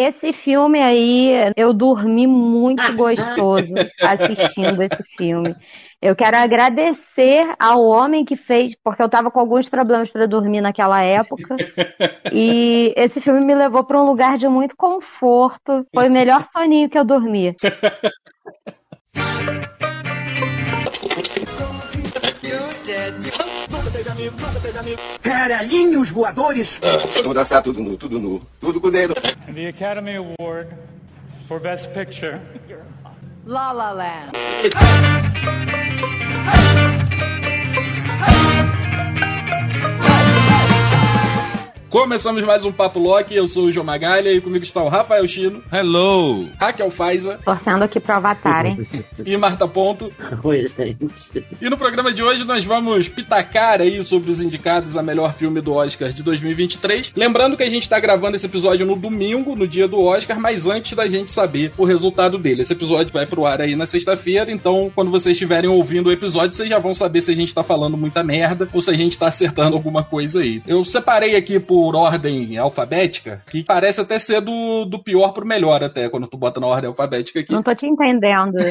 esse filme aí, eu dormi muito gostoso assistindo esse filme. Eu quero agradecer ao homem que fez, porque eu estava com alguns problemas para dormir naquela época. e esse filme me levou para um lugar de muito conforto. Foi o melhor soninho que eu dormi. Caralhinhos voadores! Vamos dançar tudo nu, tudo nu, tudo com o dedo. And the Academy Award for Best Picture. La La Land. Começamos mais um Papo Loki, eu sou o João Magalha e comigo está o Rafael Chino. Hello! Raquel Faiza. Torcendo aqui pro Avatar, hein? e Marta Ponto. Oi, gente. E no programa de hoje nós vamos pitacar aí sobre os indicados a melhor filme do Oscar de 2023. Lembrando que a gente está gravando esse episódio no domingo, no dia do Oscar, mas antes da gente saber o resultado dele. Esse episódio vai pro ar aí na sexta-feira, então quando vocês estiverem ouvindo o episódio, vocês já vão saber se a gente tá falando muita merda ou se a gente tá acertando alguma coisa aí. Eu separei aqui por por ordem alfabética, que parece até ser do, do pior pro melhor, até, quando tu bota na ordem alfabética aqui. Não tô te entendendo.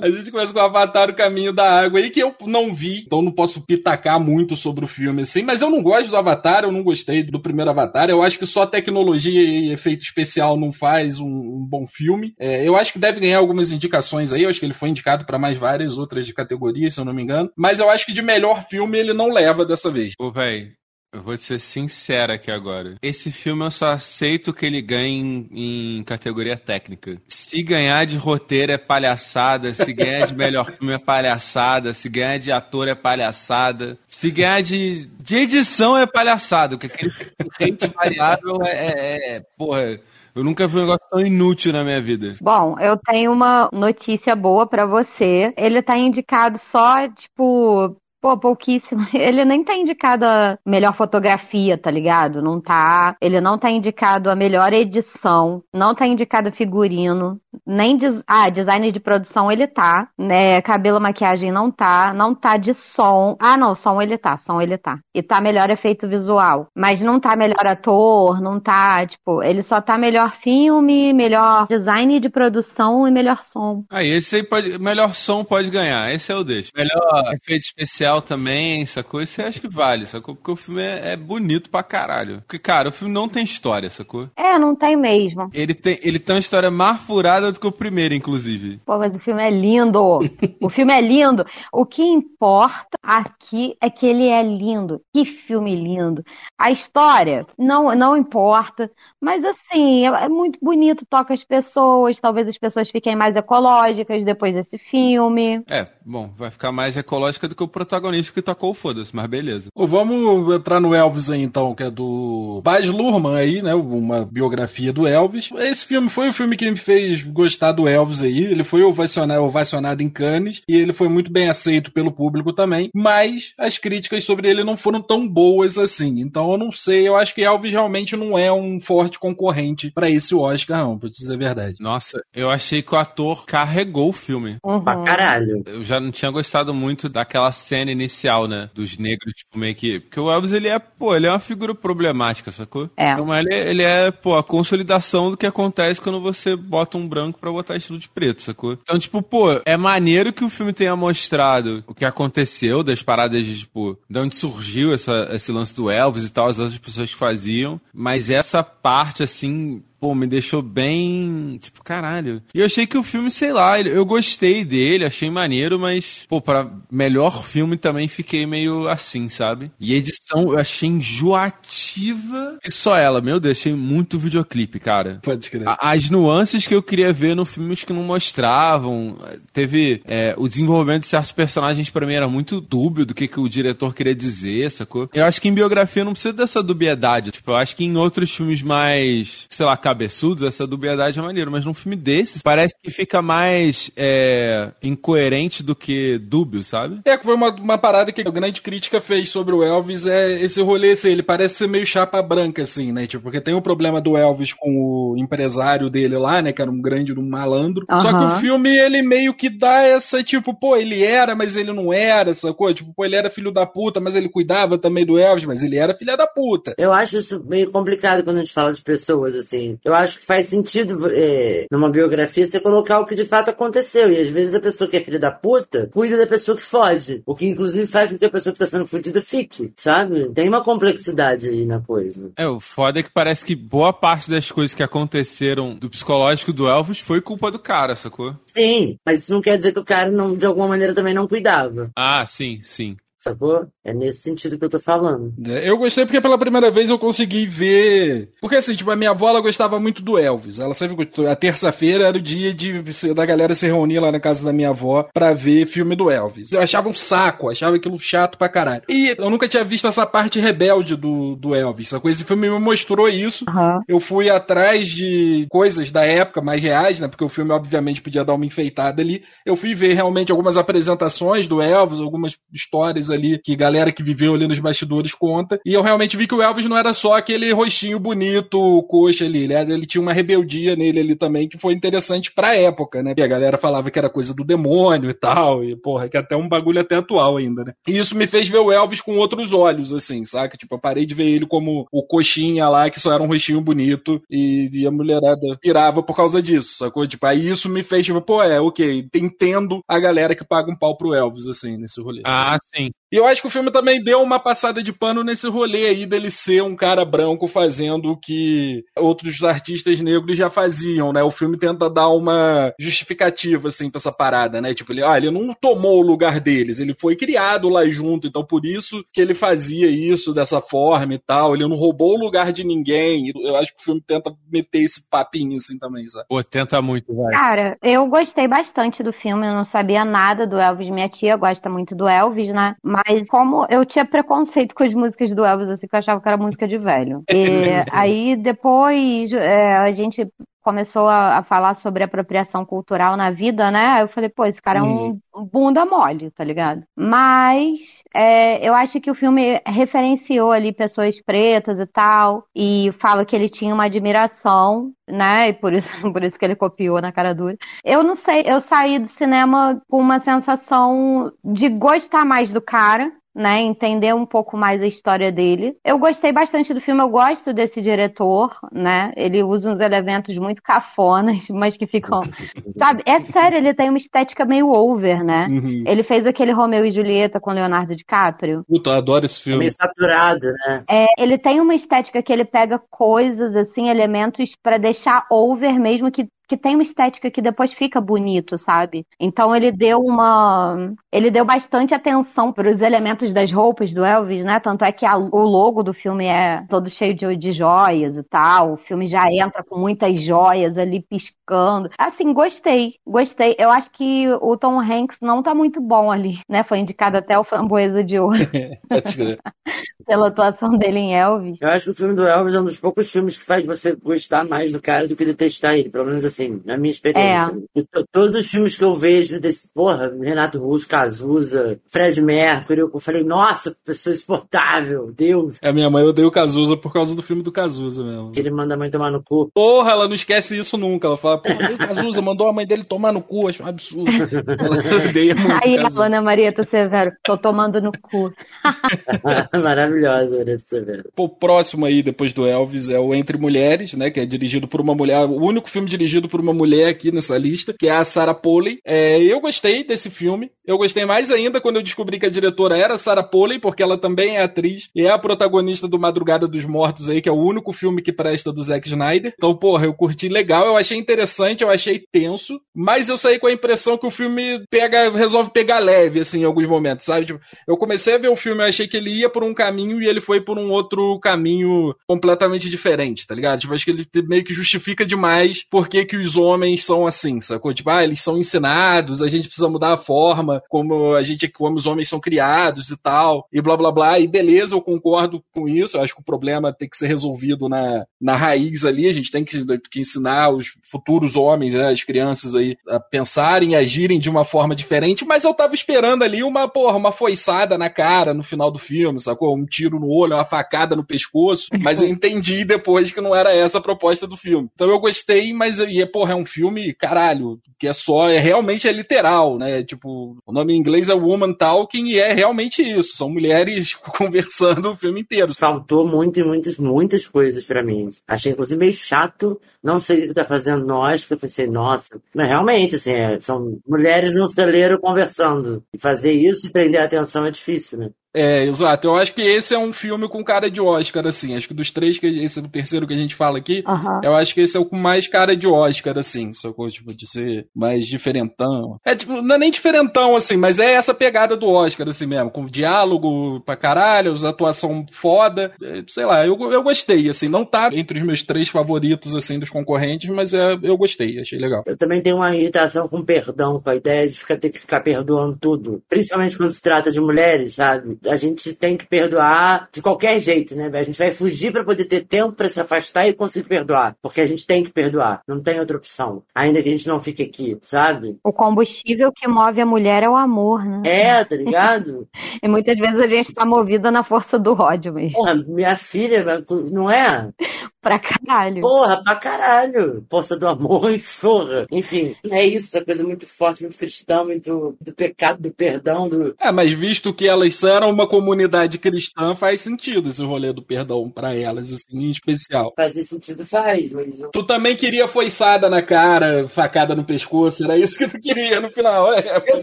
A gente começa com o Avatar, o Caminho da Água aí, que eu não vi, então não posso pitacar muito sobre o filme, assim, mas eu não gosto do Avatar, eu não gostei do primeiro Avatar, eu acho que só tecnologia e efeito especial não faz um, um bom filme. É, eu acho que deve ganhar algumas indicações aí, eu acho que ele foi indicado para mais várias outras de categorias, se eu não me engano, mas eu acho que de melhor filme ele não leva dessa vez. Ô, véi, eu vou ser sincero aqui agora. Esse filme eu só aceito que ele ganhe em, em, categoria técnica. Se ganhar de roteiro é palhaçada, se ganhar de melhor filme é palhaçada, se ganhar de ator é palhaçada, se ganhar de, de edição é palhaçada, porque aquele rate variável é, é, é, porra. Eu nunca vi um negócio tão inútil na minha vida. Bom, eu tenho uma notícia boa para você. Ele tá indicado só, tipo, Pô, pouquíssimo. Ele nem tá indicado a melhor fotografia, tá ligado? Não tá. Ele não tá indicado a melhor edição, não tá indicado figurino, nem ah, design de produção ele tá, né? Cabelo, maquiagem não tá, não tá de som. Ah, não, som ele tá, som ele tá. E tá melhor efeito visual, mas não tá melhor ator, não tá, tipo, ele só tá melhor filme, melhor design de produção e melhor som. Aí, esse aí pode, melhor som pode ganhar, esse é o deixo. Melhor efeito especial comercial também, sacou? Isso eu acho que vale, sacou? Porque o filme é, é, bonito pra caralho. Porque, cara, o filme não tem história, sacou? É, não tem mesmo. Ele tem, ele tem uma história mais furada do que o primeiro, inclusive. Pô, mas o filme é lindo. o filme é lindo. O que importa aqui é que ele é lindo. Que filme lindo. A história não, não importa. Mas, assim, é, é muito bonito. Toca as pessoas. Talvez as pessoas fiquem mais ecológicas depois desse filme. É, bom, vai ficar mais ecológica do que o protagonista protagonista que tocou o foda-se, mas beleza. vamos entrar no Elvis aí então, que é do Baz Luhrmann aí, né? Uma biografia do Elvis. Esse filme foi o filme que me fez gostar do Elvis aí. Ele foi ovacionado, ovacionado em Cannes e ele foi muito bem aceito pelo público também, mas as críticas sobre ele não foram tão boas assim. Então eu não sei, eu acho que Elvis realmente não é um forte concorrente para esse Oscar, não, pra dizer a verdade. Nossa, eu achei que o ator carregou o filme. Uhum. Pra caralho. Eu já não tinha gostado muito daquela cena cena inicial, né? Dos negros, tipo, meio que. Porque o Elvis, ele é, pô, ele é uma figura problemática, sacou? É. Então, ele, ele é, pô, a consolidação do que acontece quando você bota um branco pra botar estilo de preto, sacou? Então, tipo, pô, é maneiro que o filme tenha mostrado o que aconteceu, das paradas de, tipo, de onde surgiu essa, esse lance do Elvis e tal, as outras pessoas que faziam. Mas essa parte, assim, pô, me deixou bem, tipo, caralho. E eu achei que o filme, sei lá, eu gostei dele, achei maneiro, mas, pô, pra melhor filme também fiquei meio assim, sabe? E a edição eu achei enjoativa. E só ela, meu Deus, achei muito videoclipe, cara. Pode crer. As nuances que eu queria ver no filme que não mostravam. Teve é, o desenvolvimento de certos personagens para mim era muito dúbio do que, que o diretor queria dizer, sacou? Eu acho que em biografia não precisa dessa dubiedade. Tipo, eu acho que em outros filmes mais, sei lá, cabeçudos, essa dubiedade é maneira, mas num filme desses, parece que fica mais é, incoerente do que dúbio, sabe? É, que foi uma, uma parada que a grande crítica fez sobre o Elvis, é esse rolê, assim, ele parece ser meio chapa branca, assim, né? Tipo, porque tem o problema do Elvis com o empresário dele lá, né? Que era um grande um malandro. Aham. Só que o filme, ele meio que dá essa, tipo, pô, ele era, mas ele não era, essa coisa. Tipo, pô, ele era filho da puta, mas ele cuidava também do Elvis, mas ele era filha da puta. Eu acho isso meio complicado quando a gente fala de pessoas, assim. Eu acho que faz sentido, é, numa biografia, você colocar o que de fato aconteceu. E às vezes a pessoa que é filha da puta cuida da pessoa que foge. O que inclusive faz com que a pessoa que tá sendo fudida fique, sabe? Tem uma complexidade aí na coisa. É, o foda é que parece que boa parte das coisas que aconteceram do psicológico do Elvis foi culpa do cara, sacou? Sim, mas isso não quer dizer que o cara, não, de alguma maneira, também não cuidava. Ah, sim, sim. Sacou? É nesse sentido que eu tô falando. É, Eu gostei porque pela primeira vez eu consegui ver. Porque assim, tipo, a minha avó ela gostava muito do Elvis. Ela sempre gostou. A terça-feira era o dia de da galera se reunir lá na casa da minha avó pra ver filme do Elvis. Eu achava um saco, achava aquilo chato pra caralho. E eu nunca tinha visto essa parte rebelde do, do Elvis. Essa coisa, esse filme me mostrou isso. Aham. Eu fui atrás de coisas da época mais reais, né? Porque o filme, obviamente, podia dar uma enfeitada ali. Eu fui ver realmente algumas apresentações do Elvis, algumas histórias ali que galera que viveu ali nos bastidores conta. E eu realmente vi que o Elvis não era só aquele rostinho bonito, coxa ali. Ele, era- ele tinha uma rebeldia nele ali também que foi interessante pra época, né? E a galera falava que era coisa do demônio e tal. E, porra, que até um bagulho até atual ainda, né? E isso me fez ver o Elvis com outros olhos, assim, saca? Tipo, eu parei de ver ele como o coxinha lá, que só era um rostinho bonito, e, e a mulherada pirava por causa disso, sacou? Tipo, aí isso me fez, tipo, pô, é, ok, entendo a galera que paga um pau pro Elvis, assim, nesse rolê. Ah, sim. E eu acho que o filme também deu uma passada de pano nesse rolê aí dele ser um cara branco fazendo o que outros artistas negros já faziam, né? O filme tenta dar uma justificativa, assim, pra essa parada, né? Tipo, ele, ah, ele não tomou o lugar deles, ele foi criado lá junto, então por isso que ele fazia isso dessa forma e tal, ele não roubou o lugar de ninguém. Eu acho que o filme tenta meter esse papinho, assim, também, sabe? Pô, tenta muito, vai. Cara, eu gostei bastante do filme, eu não sabia nada do Elvis. Minha tia gosta muito do Elvis, né? Mas como eu tinha preconceito com as músicas do Elvis, assim, que eu achava que era música de velho. E aí depois é, a gente começou a, a falar sobre apropriação cultural na vida, né? Aí eu falei, pô, esse cara é um bunda mole, tá ligado? Mas é, eu acho que o filme referenciou ali pessoas pretas e tal, e fala que ele tinha uma admiração, né? E por isso, por isso que ele copiou na cara dura. Eu não sei, eu saí do cinema com uma sensação de gostar mais do cara. Né, entender um pouco mais a história dele. Eu gostei bastante do filme, eu gosto desse diretor, né? Ele usa uns elementos muito cafonas, mas que ficam. Sabe? É sério, ele tem uma estética meio over, né? Uhum. Ele fez aquele Romeu e Julieta com Leonardo DiCaprio. Puta, eu adoro esse É filme. meio saturado, né? É, ele tem uma estética que ele pega coisas, assim, elementos pra deixar over mesmo, que, que tem uma estética que depois fica bonito, sabe? Então ele deu uma. Ele deu bastante atenção pros elementos das roupas do Elvis, né? Tanto é que a- o logo do filme é todo cheio de, de joias e tal. O filme já entra com muitas joias ali piscando. Assim, gostei, gostei. Eu acho que o Tom Hanks não tá muito bom ali, né? Foi indicado até o Framboesa de Ouro Pode ser. pela atuação dele em Elvis. Eu acho que o filme do Elvis é um dos poucos filmes que faz você gostar mais do cara do que detestar ele, pelo menos assim, na minha experiência. To- Todos os filmes que eu vejo desse, porra, Renato Russo, Cazuza, Fred Mercury, eu falei, nossa, pessoa insuportável, Deus, A minha mãe odeia o Cazuza por causa do filme do Cazuza mesmo. que ele manda a mãe tomar no cu. Porra, ela não esquece isso nunca. Ela fala, pô, odeio o Cazuza, mandou a mãe dele tomar no cu, acho um absurdo. Ela odeia muito Aí Cazuza. Ana Marieta Severo, tô tomando no cu. Maravilhosa, Maria Severo. Pô, O próximo aí, depois do Elvis, é o Entre Mulheres, né? Que é dirigido por uma mulher, o único filme dirigido por uma mulher aqui nessa lista, que é a Sarah Polley. É, eu gostei desse filme. Eu gostei mais ainda quando eu descobri que a diretora era Sarah Polley, porque ela também é atriz e é a protagonista do Madrugada dos Mortos aí, que é o único filme que presta do Zack Snyder. Então, porra, eu curti legal, eu achei interessante, eu achei tenso, mas eu saí com a impressão que o filme pega, resolve pegar leve, assim, em alguns momentos, sabe? Tipo, eu comecei a ver o filme, eu achei que ele ia por um caminho e ele foi por um outro caminho completamente diferente, tá ligado? Tipo, acho que ele meio que justifica demais porque que os homens são assim, sacou? Tipo, ah, eles são ensinados, a gente precisa mudar a forma como a gente, como os homens são criados e tal, e blá blá blá. E beleza, eu concordo com isso. Eu acho que o problema tem que ser resolvido na, na raiz ali. A gente tem que, que ensinar os futuros homens, né, as crianças aí, a pensarem e agirem de uma forma diferente. Mas eu tava esperando ali uma, porra, uma foiçada na cara no final do filme, sacou? Um tiro no olho, uma facada no pescoço. Mas eu entendi depois que não era essa a proposta do filme. Então eu gostei, mas e, porra, é um filme, caralho, que é só, é realmente é literal, né? Tipo, o nome em inglês é Woman Talking e é realmente isso. São mulheres conversando o filme inteiro. Faltou muito, muitas, muitas coisas pra mim. Achei, inclusive, meio chato. Não sei o que tá fazendo no Oscar. Eu pensei, nossa. Mas realmente, assim, é, são mulheres no celeiro conversando. E fazer isso e prender a atenção é difícil, né? É, exato. Eu acho que esse é um filme com cara de Oscar, assim. Acho que dos três, que esse é o terceiro que a gente fala aqui, eu acho que esse é o com mais cara de Oscar, assim. Sacou? Tipo, de ser mais diferentão. É, tipo, não é nem diferentão, assim, mas é essa pegada do Oscar, assim mesmo. Com diálogo pra caralho, atuação foda. É, Sei lá, eu, eu gostei, assim. Não tá entre os meus três favoritos, assim, dos concorrentes, mas é, eu gostei, achei legal. Eu também tenho uma irritação com perdão, com a ideia de ficar, ter que ficar perdoando tudo. Principalmente quando se trata de mulheres, sabe? A gente tem que perdoar de qualquer jeito, né? A gente vai fugir pra poder ter tempo pra se afastar e conseguir perdoar. Porque a gente tem que perdoar. Não tem outra opção. Ainda que a gente não fique aqui, sabe? O combustível que move a mulher é o amor, né? É, tá ligado? E muitas vezes a gente tá movida na força do ódio mesmo. Porra, minha filha, não é? Pra caralho. Porra, pra caralho. Força do amor e porra. Enfim, é isso, essa coisa muito forte, muito cristã, muito do pecado, do perdão, do. É, mas visto que elas eram uma comunidade cristã, faz sentido esse rolê do perdão pra elas, assim, em especial. Fazer sentido faz, mas. Tu também queria foiçada na cara, facada no pescoço, era isso que tu queria no final. É, Eu é.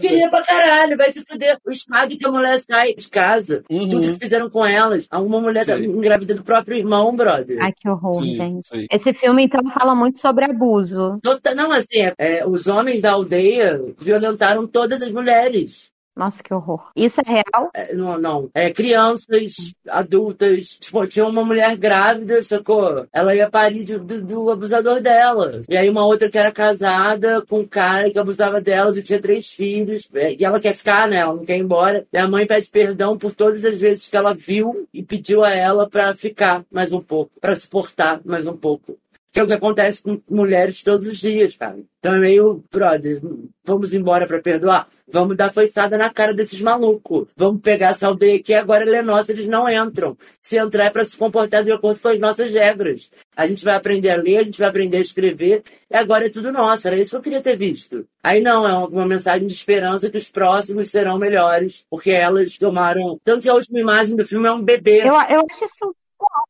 queria pra caralho, vai se fuder. O estádio que a mulher sai de casa. Uhum. Tudo que fizeram com elas. Alguma mulher Sim. engravida do próprio irmão, brother. Ai, que horror, Sim, gente. sim. Esse filme, então, fala muito sobre abuso. Não, assim, é, os homens da aldeia violentaram todas as mulheres. Nossa, que horror. Isso é real? É, não, não. É, crianças, adultas. Tipo, tinha uma mulher grávida, sacou? Ela ia parir de- do, do abusador dela. E aí uma outra que era casada com um cara que abusava dela e tinha três filhos. É, E ela quer ficar, né? Ela não quer ir embora. E a mãe pede perdão por todas as vezes que ela viu e pediu a ela pra ficar mais um pouco, pra suportar mais um pouco. Que é o que acontece com mulheres todos os dias, cara. Então é meio, brother, vamos embora pra perdoar? Vamos dar foiçada na cara desses malucos. Vamos pegar essa aldeia aqui, agora ela é nossa, eles não entram. Se entrar é pra se comportar de acordo com as nossas regras. A gente vai aprender a ler, a gente vai aprender a escrever, e agora é tudo nosso. Era isso que eu queria ter visto. Aí não, é uma, mensagem de esperança que os próximos serão melhores, porque elas tomaram. Tanto que a última imagem do filme é um bebê. Eu, eu acho isso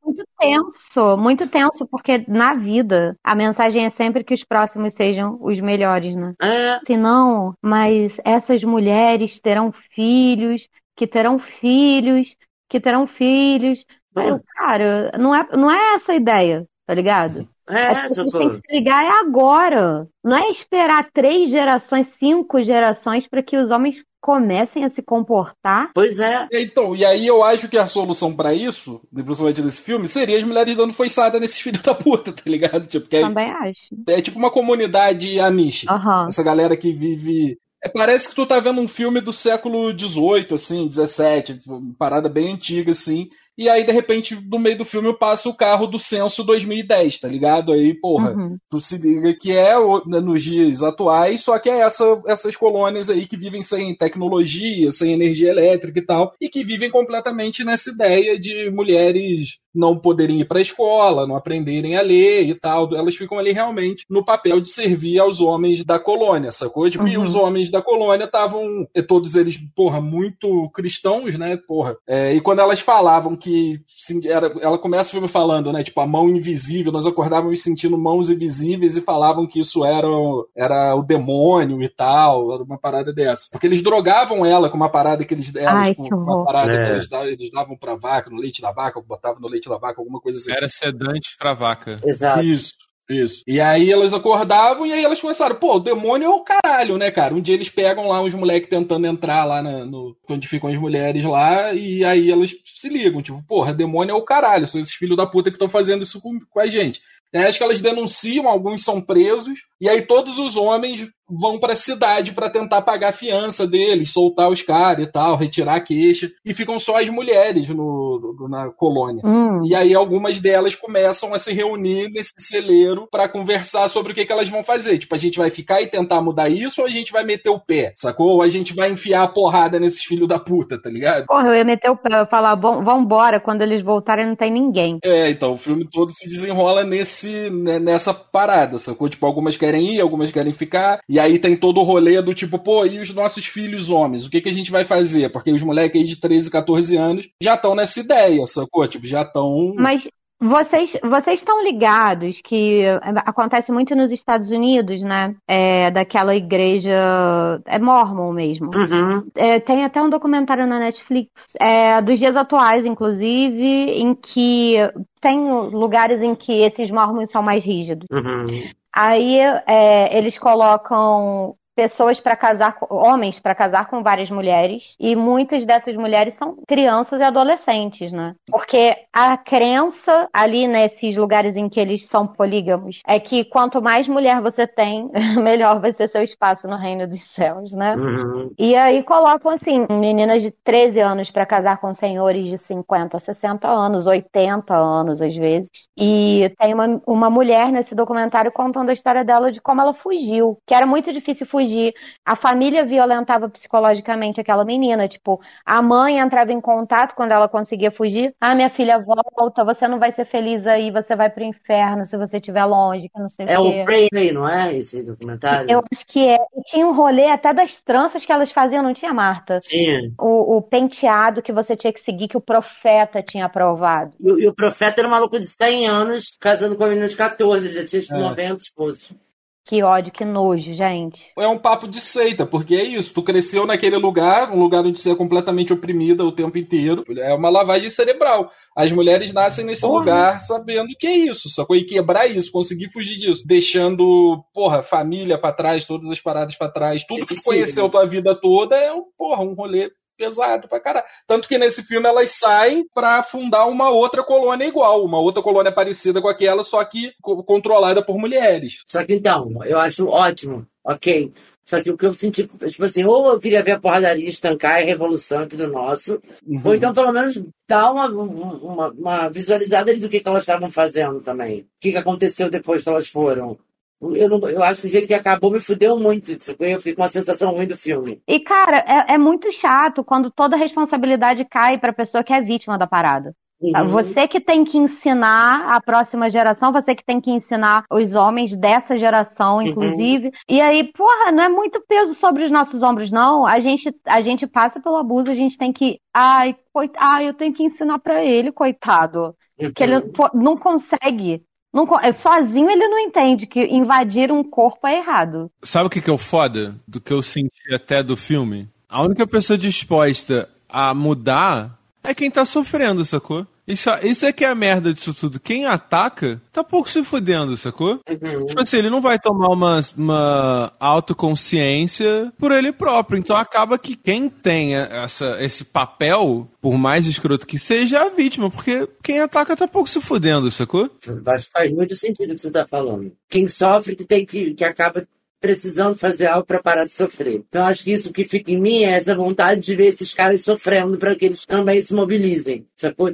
muito tenso, muito tenso, porque na vida a mensagem é sempre que os próximos sejam os melhores, né? É, Se não, mas essas mulheres terão filhos, que terão filhos, que terão filhos. Aí eu, cara, não é, não é essa a ideia, tá ligado? As é, pessoas têm socorro. que se ligar é agora. Não é esperar três gerações, cinco gerações para que os homens comecem a se comportar. Pois é. Então, e aí eu acho que a solução pra isso, principalmente desse filme, seria as mulheres dando foiçada nesses filhos da puta, tá ligado? Tipo, que é, Também acho. é tipo uma comunidade amish. Aham. Essa galera que vive. É, parece que tu tá vendo um filme do século XVIII, assim, XVII, uma parada bem antiga, assim. E aí, de repente, no meio do filme, passa o carro do censo 2010, tá ligado? Aí, porra, Uhum. tu se liga que é né, nos dias atuais, só que é essa, essas colônias aí que vivem sem tecnologia, sem energia elétrica e tal, e que vivem completamente nessa ideia de mulheres não poderem ir pra escola, não aprenderem a ler e tal. Elas ficam ali realmente no papel de servir aos homens da colônia, sacou? Tipo, E Uhum. os homens da colônia estavam, todos eles, porra, muito cristãos, né? Porra. É, e quando elas falavam que sim, era, ela começa o filme falando, né? Tipo, a mão invisível, nós acordávamos sentindo mãos invisíveis e falavam que isso era, o- era o demônio e tal, era uma parada dessa. Porque eles drogavam ela com uma parada que eles elas, Ai, com que uma parada É. que eles davam, eles davam pra vaca, no leite da vaca, botavam no leite da vaca, alguma coisa assim. Era sedante pra vaca. Exato. Isso, isso. E aí elas acordavam e aí elas começaram, pô, o demônio é o caralho, né, cara? Um dia eles pegam lá uns moleques tentando entrar lá na- no. onde ficam as mulheres lá, e aí elas se ligam, tipo, porra, demônio é o caralho, são esses filhos da puta que estão fazendo isso com, com a gente. Aí acho que elas denunciam, alguns são presos, e aí todos os homens vão para a cidade para tentar pagar a fiança deles, soltar os caras e tal, retirar a queixa, e ficam só as mulheres no, na colônia. Hum. E aí algumas delas começam a se reunir nesse celeiro para conversar sobre o que, que elas vão fazer. Tipo, a gente vai ficar e tentar mudar isso ou a gente vai meter o pé, sacou? Ou a gente vai enfiar a porrada nesses filhos da puta, tá ligado? Porra, eu ia meter o pé, eu ia falar, bom, vambora, quando eles voltarem não tem ninguém. É, então o filme todo se desenrola nesse, né, nessa parada, sacou? Tipo, algumas querem ir, algumas querem ficar, e aí tem todo o rolê do tipo, pô, e os nossos filhos homens? O que, que a gente vai fazer? Porque os moleques aí de 13, 14 anos já estão nessa ideia, sacou? Tipo, já estão. Mas vocês vocês estão ligados que acontece muito nos Estados Unidos, né? É, daquela igreja. É mormon mesmo. Uhum. É, tem até um documentário na Netflix, é, dos dias atuais, inclusive, em que tem lugares em que esses mormons são mais rígidos. Uhum. Aí é, eles colocam pessoas para casar, homens para casar com várias mulheres, e muitas dessas mulheres são crianças e adolescentes, né? Porque a crença ali nesses lugares em que eles são polígamos é que quanto mais mulher você tem, melhor vai ser seu espaço no reino dos céus, né? Uhum. E aí colocam assim, meninas de 13 anos para casar com senhores de 50, 60 anos, 80 anos às vezes. E tem uma, uma mulher nesse documentário contando a história dela de como ela fugiu, que era muito difícil fugir. A família violentava psicologicamente aquela menina, tipo, a mãe entrava em contato quando ela conseguia fugir. Ah, minha filha volta, você não vai ser feliz aí, você vai pro inferno se você estiver longe, que não sei É o quê. o Prey aí, não é? Esse documentário? Eu acho que é. E tinha um rolê até das tranças que elas faziam, não tinha, Marta? Tinha. o, o penteado que você tinha que seguir, que o profeta tinha aprovado. E, o- e o profeta era um maluco de 100 anos, casando com a menina de 14, já tinha É. 90 esposos. Que ódio, que nojo, gente. É um papo de seita, porque é isso. Tu cresceu naquele lugar, um lugar onde você é completamente oprimida o tempo inteiro. É uma lavagem cerebral. As mulheres nascem nesse Porra. lugar sabendo que é isso, sacou? E quebrar isso, conseguir fugir disso, deixando, porra, família pra trás, todas as paradas pra trás, tudo que tu Difícil, conheceu tua vida toda é, um, porra, um rolê pesado pra caralho. Tanto que nesse filme elas saem pra fundar uma outra colônia igual, uma outra colônia parecida com aquela, só que co- controlada por mulheres. Só que então, eu acho ótimo, ok. Só que o que eu senti, tipo assim, ou eu queria ver a porradaria estancar e a revolução e tudo nosso, ou então pelo menos dar uma, um- uma, uma visualizada ali do que, que elas estavam fazendo também. O que, que aconteceu depois que elas foram. Eu, não, eu acho que o jeito que acabou me fudeu muito. sacou? Eu fiquei com uma sensação ruim do filme. E, cara, é, é muito chato quando toda a responsabilidade cai pra pessoa que é vítima da parada. Tá? Uhum. Você que tem que ensinar a próxima geração, você que tem que ensinar os homens dessa geração, inclusive. E aí, porra, não é muito peso sobre os nossos ombros, não. A gente, a gente passa pelo abuso, a gente tem que. Ai, coit... ai eu tenho que ensinar pra ele, coitado. Que ele Uhum. não consegue. Não, é, sozinho ele não entende que invadir um corpo é errado. Sabe o que, que é o foda do que eu senti até do filme? A única pessoa disposta a mudar é quem tá sofrendo, sacou? Isso, isso é que é a merda disso tudo. Quem ataca tá pouco se fudendo, sacou? Uhum. Tipo assim, ele não vai tomar uma, uma autoconsciência por ele próprio. Então acaba que quem tem essa, esse papel, por mais escroto que seja, é a vítima. Porque quem ataca tá pouco se fudendo, sacou? Faz, faz muito sentido o que você está falando. Quem sofre que tem que, que acaba precisando fazer algo para parar de sofrer. Então acho que isso que fica em mim é essa vontade de ver esses caras sofrendo para que eles também se mobilizem. Sacou?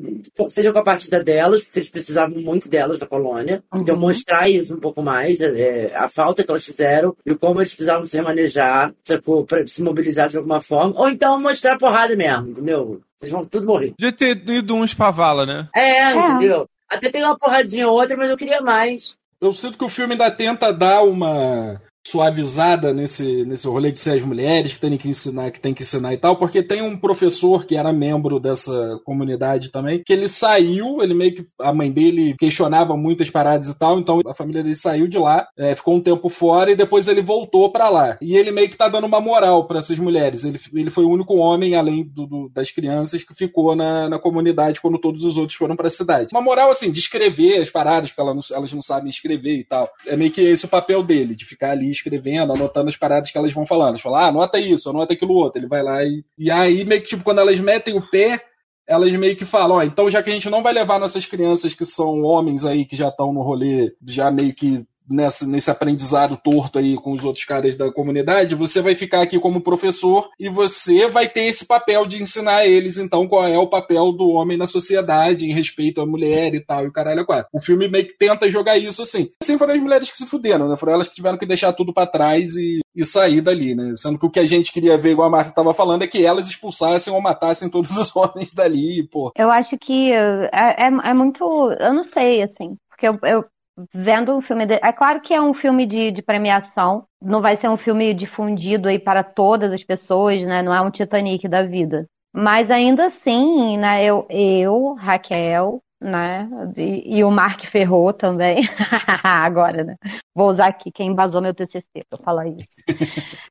Seja com a partida delas, porque eles precisavam muito delas da colônia. Então mostrar isso um pouco mais, é, a falta que elas fizeram e como eles precisavam se remanejar, sacou? Para se mobilizar de alguma forma. Ou então mostrar a porrada mesmo, entendeu? Vocês vão tudo morrer. Podia ter ido uns pra vala, né? É, entendeu? Até tem uma porradinha ou outra, mas eu queria mais. Eu sinto que o filme ainda tenta dar uma suavizada nesse, nesse rolê de ser as mulheres que tem que ensinar, que tem que ensinar e tal, porque tem um professor que era membro dessa comunidade também, que ele saiu, ele meio que a mãe dele questionava muitas paradas e tal, então a família dele saiu de lá, é, ficou um tempo fora e depois ele voltou pra lá. E ele meio que tá dando uma moral pra essas mulheres. Ele, ele foi o único homem, além do, do- das crianças, que ficou na, na comunidade quando todos os outros foram pra cidade. Uma moral assim, de escrever as paradas, porque ela não- elas não sabem escrever e tal. É meio que esse o papel dele, de ficar ali escrevendo, anotando as paradas que elas vão falando. Eles falam, ah, anota isso, anota aquilo outro. Ele vai lá e. E aí, meio que tipo, quando elas metem o pé, elas meio que falam, ó, então já que a gente não vai levar nossas crianças que são homens aí, que já estão no rolê, já meio que nessa, nesse aprendizado torto aí com os outros caras da comunidade, você vai ficar aqui como professor e você vai ter esse papel de ensinar eles, então, qual é o papel do homem na sociedade em respeito à mulher e tal, e o caralho é quatro. O filme meio que tenta jogar isso assim. Assim foram as mulheres que se fuderam, né? Foram elas que tiveram que deixar tudo para trás e, e sair dali, né? Sendo que o que a gente queria ver, igual a Marta tava falando, é que elas expulsassem ou matassem todos os homens dali, pô. Eu acho que é, é, é muito. Eu não sei, assim. Porque eu, eu vendo um filme. De... É claro que é um filme de, de premiação, não vai ser um filme difundido aí para todas as pessoas, né? Não é um Titanic da vida. Mas ainda assim, né? Eu, eu Raquel, né? E, e o Mark Ferro também. Agora, né? Vou usar aqui quem embasou meu TCC para falar isso.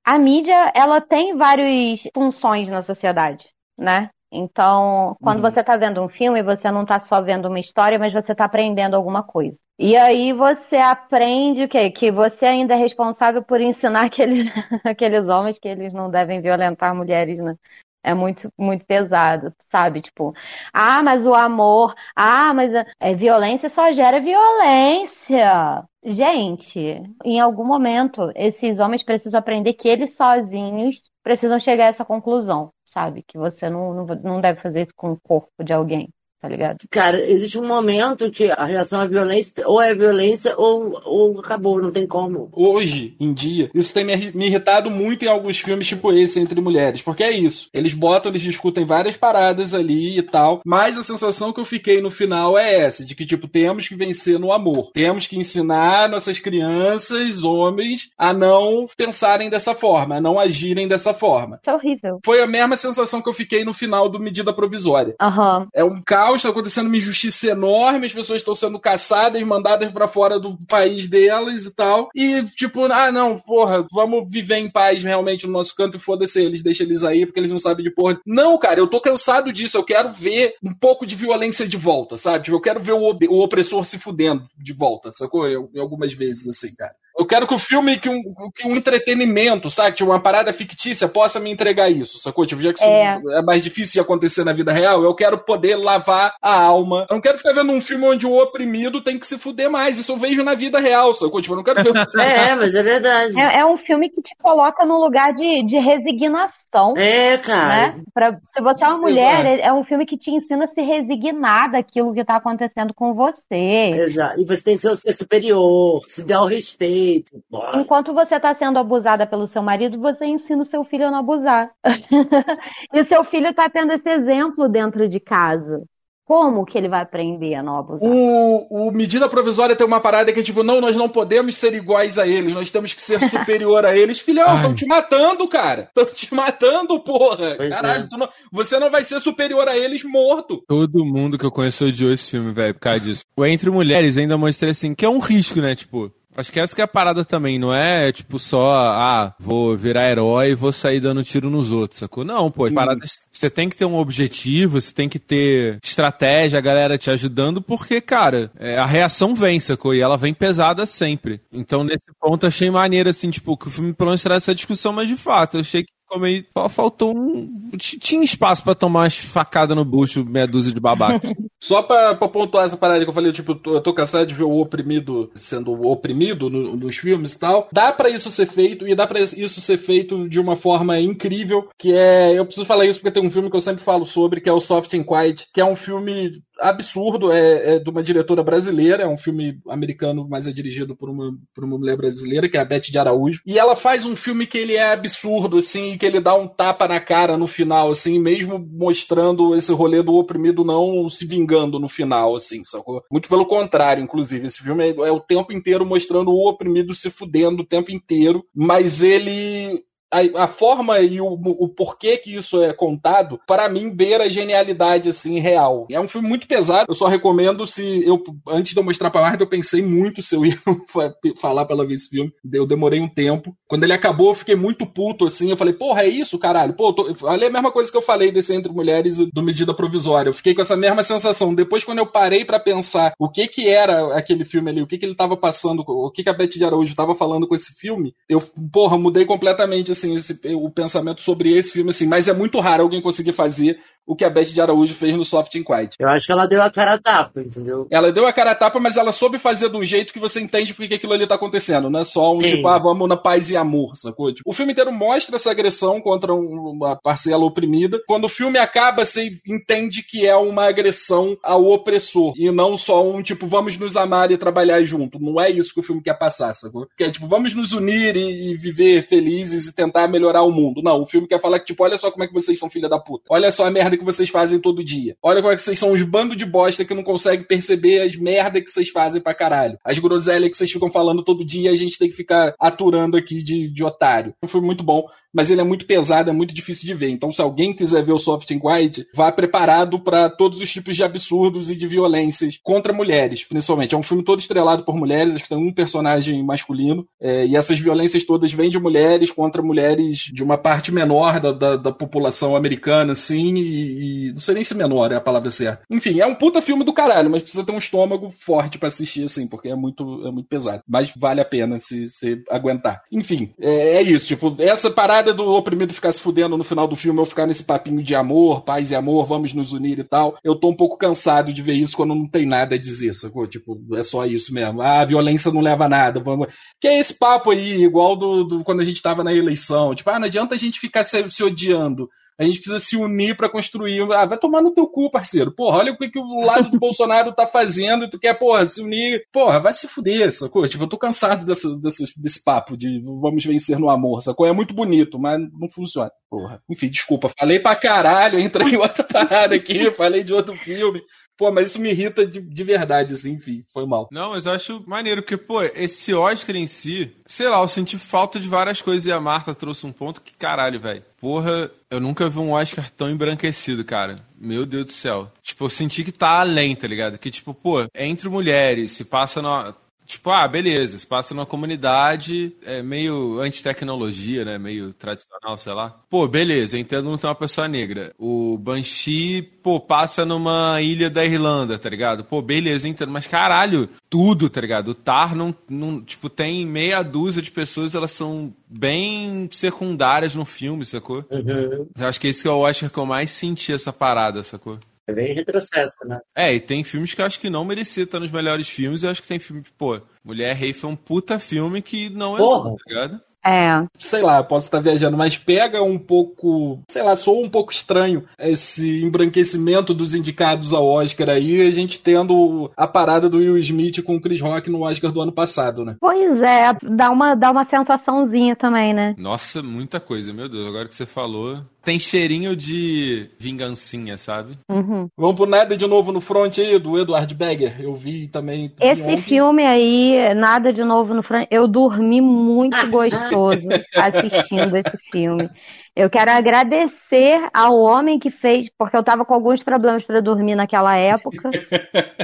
A mídia, ela tem várias funções na sociedade, né? Então, quando uhum. você está vendo um filme, você não está só vendo uma história, mas você está aprendendo alguma coisa. E aí você aprende o quê? Que você ainda é responsável por ensinar aqueles, aqueles homens que eles não devem violentar mulheres, né? É muito, muito pesado, sabe? Tipo, ah, mas o amor, ah, mas é, violência só gera violência. Gente, em algum momento, esses homens precisam aprender que eles sozinhos precisam chegar a essa conclusão sabe? Que você não, não, não deve fazer isso com o corpo de alguém tá ligado? Cara, existe um momento que a reação à violência ou é violência ou, ou acabou, não tem como. Hoje em dia, isso tem me, me irritado muito em alguns filmes tipo esse, Entre Mulheres, porque é isso. Eles botam, eles discutem várias paradas ali e tal, mas a sensação que eu fiquei no final é essa, de que, tipo, temos que vencer no amor. Temos que ensinar nossas crianças, homens, a não pensarem dessa forma, a não agirem dessa forma. Isso é horrível. Foi a mesma sensação que eu fiquei no final do Medida Provisória. Uhum. É um caos está acontecendo uma injustiça enorme, as pessoas estão sendo caçadas, mandadas para fora do país delas e tal. E, tipo, ah, não, porra, vamos viver em paz realmente no nosso canto e foda-se eles, deixa eles aí, porque eles não sabem de porra. Não, cara, eu tô cansado disso, eu quero ver um pouco de violência de volta, sabe? Tipo, eu quero ver o, o opressor se fudendo de volta, sacou? Eu, algumas vezes, assim, cara. Eu quero que o filme, que um, que um entretenimento, sabe? Tipo, uma parada fictícia possa me entregar isso, sacou? Tipo, já que é. isso é mais difícil de acontecer na vida real, eu quero poder lavar a alma. Eu não quero ficar vendo um filme onde o oprimido tem que se fuder mais. Isso eu vejo na vida real, sacou? Tipo, eu não quero ver. é, mas é verdade. É, é, um filme que te coloca num lugar de, de resignação. É, cara. Né? Pra, se você é uma mulher, é, é um filme que te ensina a se resignar daquilo que tá acontecendo com você. Exato. E você tem que ser superior, se dar o respeito respeito. Enquanto você está sendo abusada pelo seu marido, você ensina o seu filho a não abusar. e o seu filho está tendo esse exemplo dentro de casa. Como que ele vai aprender a não abusar? O, o medida provisória tem uma parada que é tipo, não, nós não podemos ser iguais a eles, nós temos que ser superior a eles. Filhão, estão te matando, cara. Estão te matando, porra. Pois Caralho, é. não, você não vai ser superior a eles morto. Todo mundo que eu conheço odiou esse filme, velho, por causa disso. O Entre Mulheres ainda mostrei assim, que é um risco, né? Tipo, Acho que essa que é a parada também, não é tipo só, ah, vou virar herói e vou sair dando tiro nos outros, sacou? Não, pô, hum. parada, você tem que ter um objetivo, você tem que ter estratégia, a galera te ajudando, porque, cara, é, a reação vem, sacou? E ela vem pesada sempre. Então, nesse ponto, achei maneiro, assim, tipo, que o filme pelo menos traz essa discussão, mas de fato, eu achei que meio. Faltou um. Tinha espaço para tomar umas facadas no bucho, meia dúzia de babaca. Só pra, pra, pontuar essa parada que eu falei, tipo, eu tô cansado de ver o oprimido sendo oprimido no, nos filmes e tal. Dá para isso ser feito, e dá para isso ser feito de uma forma incrível, que é. Eu preciso falar isso porque tem um filme que eu sempre falo sobre, que é o Soft and Quiet, que é um filme absurdo, é, é, de uma diretora brasileira, é um filme americano, mas é dirigido por uma, por uma mulher brasileira, que é a Beth de Araújo. E ela faz um filme que ele é absurdo, assim, que ele dá um tapa na cara no final, assim, mesmo mostrando esse rolê do oprimido não se vingando no final, assim, sacou? Muito pelo contrário, inclusive. Esse filme é, é o tempo inteiro mostrando o oprimido se fudendo o tempo inteiro, mas ele a, a, forma e o, o, porquê que isso é contado, para mim, beira a genialidade, assim, real. É um filme muito pesado, eu só recomendo se eu, antes de eu mostrar pra Marta, eu pensei muito se eu ia falar pra ela ver esse filme. Eu demorei um tempo. Quando ele acabou, eu fiquei muito puto, assim, eu falei, porra, é isso, caralho? Pô, tô... olha a mesma coisa que eu falei desse Entre Mulheres do Medida Provisória. Eu fiquei com essa mesma sensação. Depois, quando eu parei para pensar o que que era aquele filme ali, o que que ele tava passando, o que que a Beth de Araújo tava falando com esse filme, eu, porra, mudei completamente, esse, o pensamento sobre esse filme, assim, mas é muito raro alguém conseguir fazer o que a Beth de Araújo fez no Soft and Quiet. Eu acho que ela deu a cara a tapa, entendeu? Ela deu a cara a tapa, mas ela soube fazer de um jeito que você entende porque que aquilo ali tá acontecendo. Não é só um Sim. tipo, ah, vamos na paz e amor, sacou? Tipo, o filme inteiro mostra essa agressão contra um- uma parcela oprimida. Quando o filme acaba, você entende que é uma agressão ao opressor. E não só um tipo, vamos nos amar e trabalhar junto. Não é isso que o filme quer passar, sacou? Que é tipo, vamos nos unir e, e viver felizes e tentar melhorar o mundo. Não, o filme quer falar que, tipo, olha só como é que vocês são filha da puta. Olha só a merda que vocês fazem todo dia. Olha como é que vocês são uns bando de bosta que não conseguem perceber as merda que vocês fazem pra caralho. As groselhas que vocês ficam falando todo dia e a gente tem que ficar aturando aqui de, de otário. Foi muito bom, mas ele é muito pesado, é muito difícil de ver. Então, se alguém quiser ver o Soft and Quiet, vá preparado pra todos os tipos de absurdos e de violências contra mulheres, principalmente. É um filme todo estrelado por mulheres, acho que tem um personagem masculino, é, e essas violências todas vêm de mulheres contra mulheres de uma parte menor da, da, da população americana, assim, e, e não sei nem se menor é a palavra certa. Enfim, é um puta filme do caralho, mas precisa ter um estômago forte pra assistir, assim, porque é muito, é muito pesado. Mas vale a pena se você aguentar. Enfim, é, é isso. Tipo, essa parada do oprimido ficar se fudendo no final do filme, ou ficar nesse papinho de amor, paz e amor, vamos nos unir e tal. Eu tô um pouco cansado de ver isso quando não tem nada a dizer, sacou? Tipo, é só isso mesmo. Ah, a violência não leva a nada, vamos. Que é esse papo aí, igual do, do quando a gente tava na eleição. Tipo, ah, não adianta a gente ficar se, se odiando. A gente precisa se unir pra construir. Ah, vai tomar no teu cu, parceiro. Porra, olha o que, que o lado do Bolsonaro tá fazendo e tu quer, porra, se unir. Porra, vai se fuder, sacou? Tipo, eu tô cansado dessa, dessa, desse papo de vamos vencer no amor, sacou? É muito bonito, mas não funciona. Porra. Enfim, desculpa. Falei pra caralho, entrei em outra parada aqui, falei de outro filme. Pô, mas isso me irrita de, de verdade, assim, enfim, foi mal. Não, mas eu acho maneiro, porque, pô, esse Oscar em si, sei lá, eu senti falta de várias coisas e a Marta trouxe um ponto que, caralho, velho. Porra, eu nunca vi um Oscar tão embranquecido, cara. Meu Deus do céu. Tipo, eu senti que tá além, tá ligado? Que, tipo, pô, é entre mulheres, se passa na. Tipo, ah, beleza, passa numa comunidade é meio anti-tecnologia, né? Meio tradicional, sei lá. Pô, beleza, entendo não ter uma pessoa negra. O Banshee, pô, passa numa ilha da Irlanda, tá ligado? Pô, beleza, entendo. Mas caralho, tudo, tá ligado? O Tar não, não. Tipo, tem meia dúzia de pessoas, elas são bem secundárias no filme, sacou? Uhum. Eu acho que esse que é o Oscar que eu mais senti essa parada, sacou? É bem retrocesso, né? É, e tem filmes que eu acho que não merecia estar nos melhores filmes, e eu acho que tem filme, pô, Mulher Rei foi um puta filme que não é Porra. tá ligado? É. sei lá, posso estar viajando, mas pega um pouco, sei lá, soa um pouco estranho esse embranquecimento dos indicados ao Oscar aí, a gente tendo a parada do Will Smith com o Chris Rock no Oscar do ano passado, né? Pois é, dá uma, dá uma sensaçãozinha também, né? Nossa, muita coisa, meu Deus, agora que você falou. Tem cheirinho de vingancinha, sabe? Uhum. Vamos pro nada de novo no front aí, do Edward Berger. Eu vi também. Esse ontem. filme aí, nada de novo no front, eu dormi muito gostoso assistindo esse filme. Eu quero agradecer ao homem que fez, porque eu tava com alguns problemas para dormir naquela época.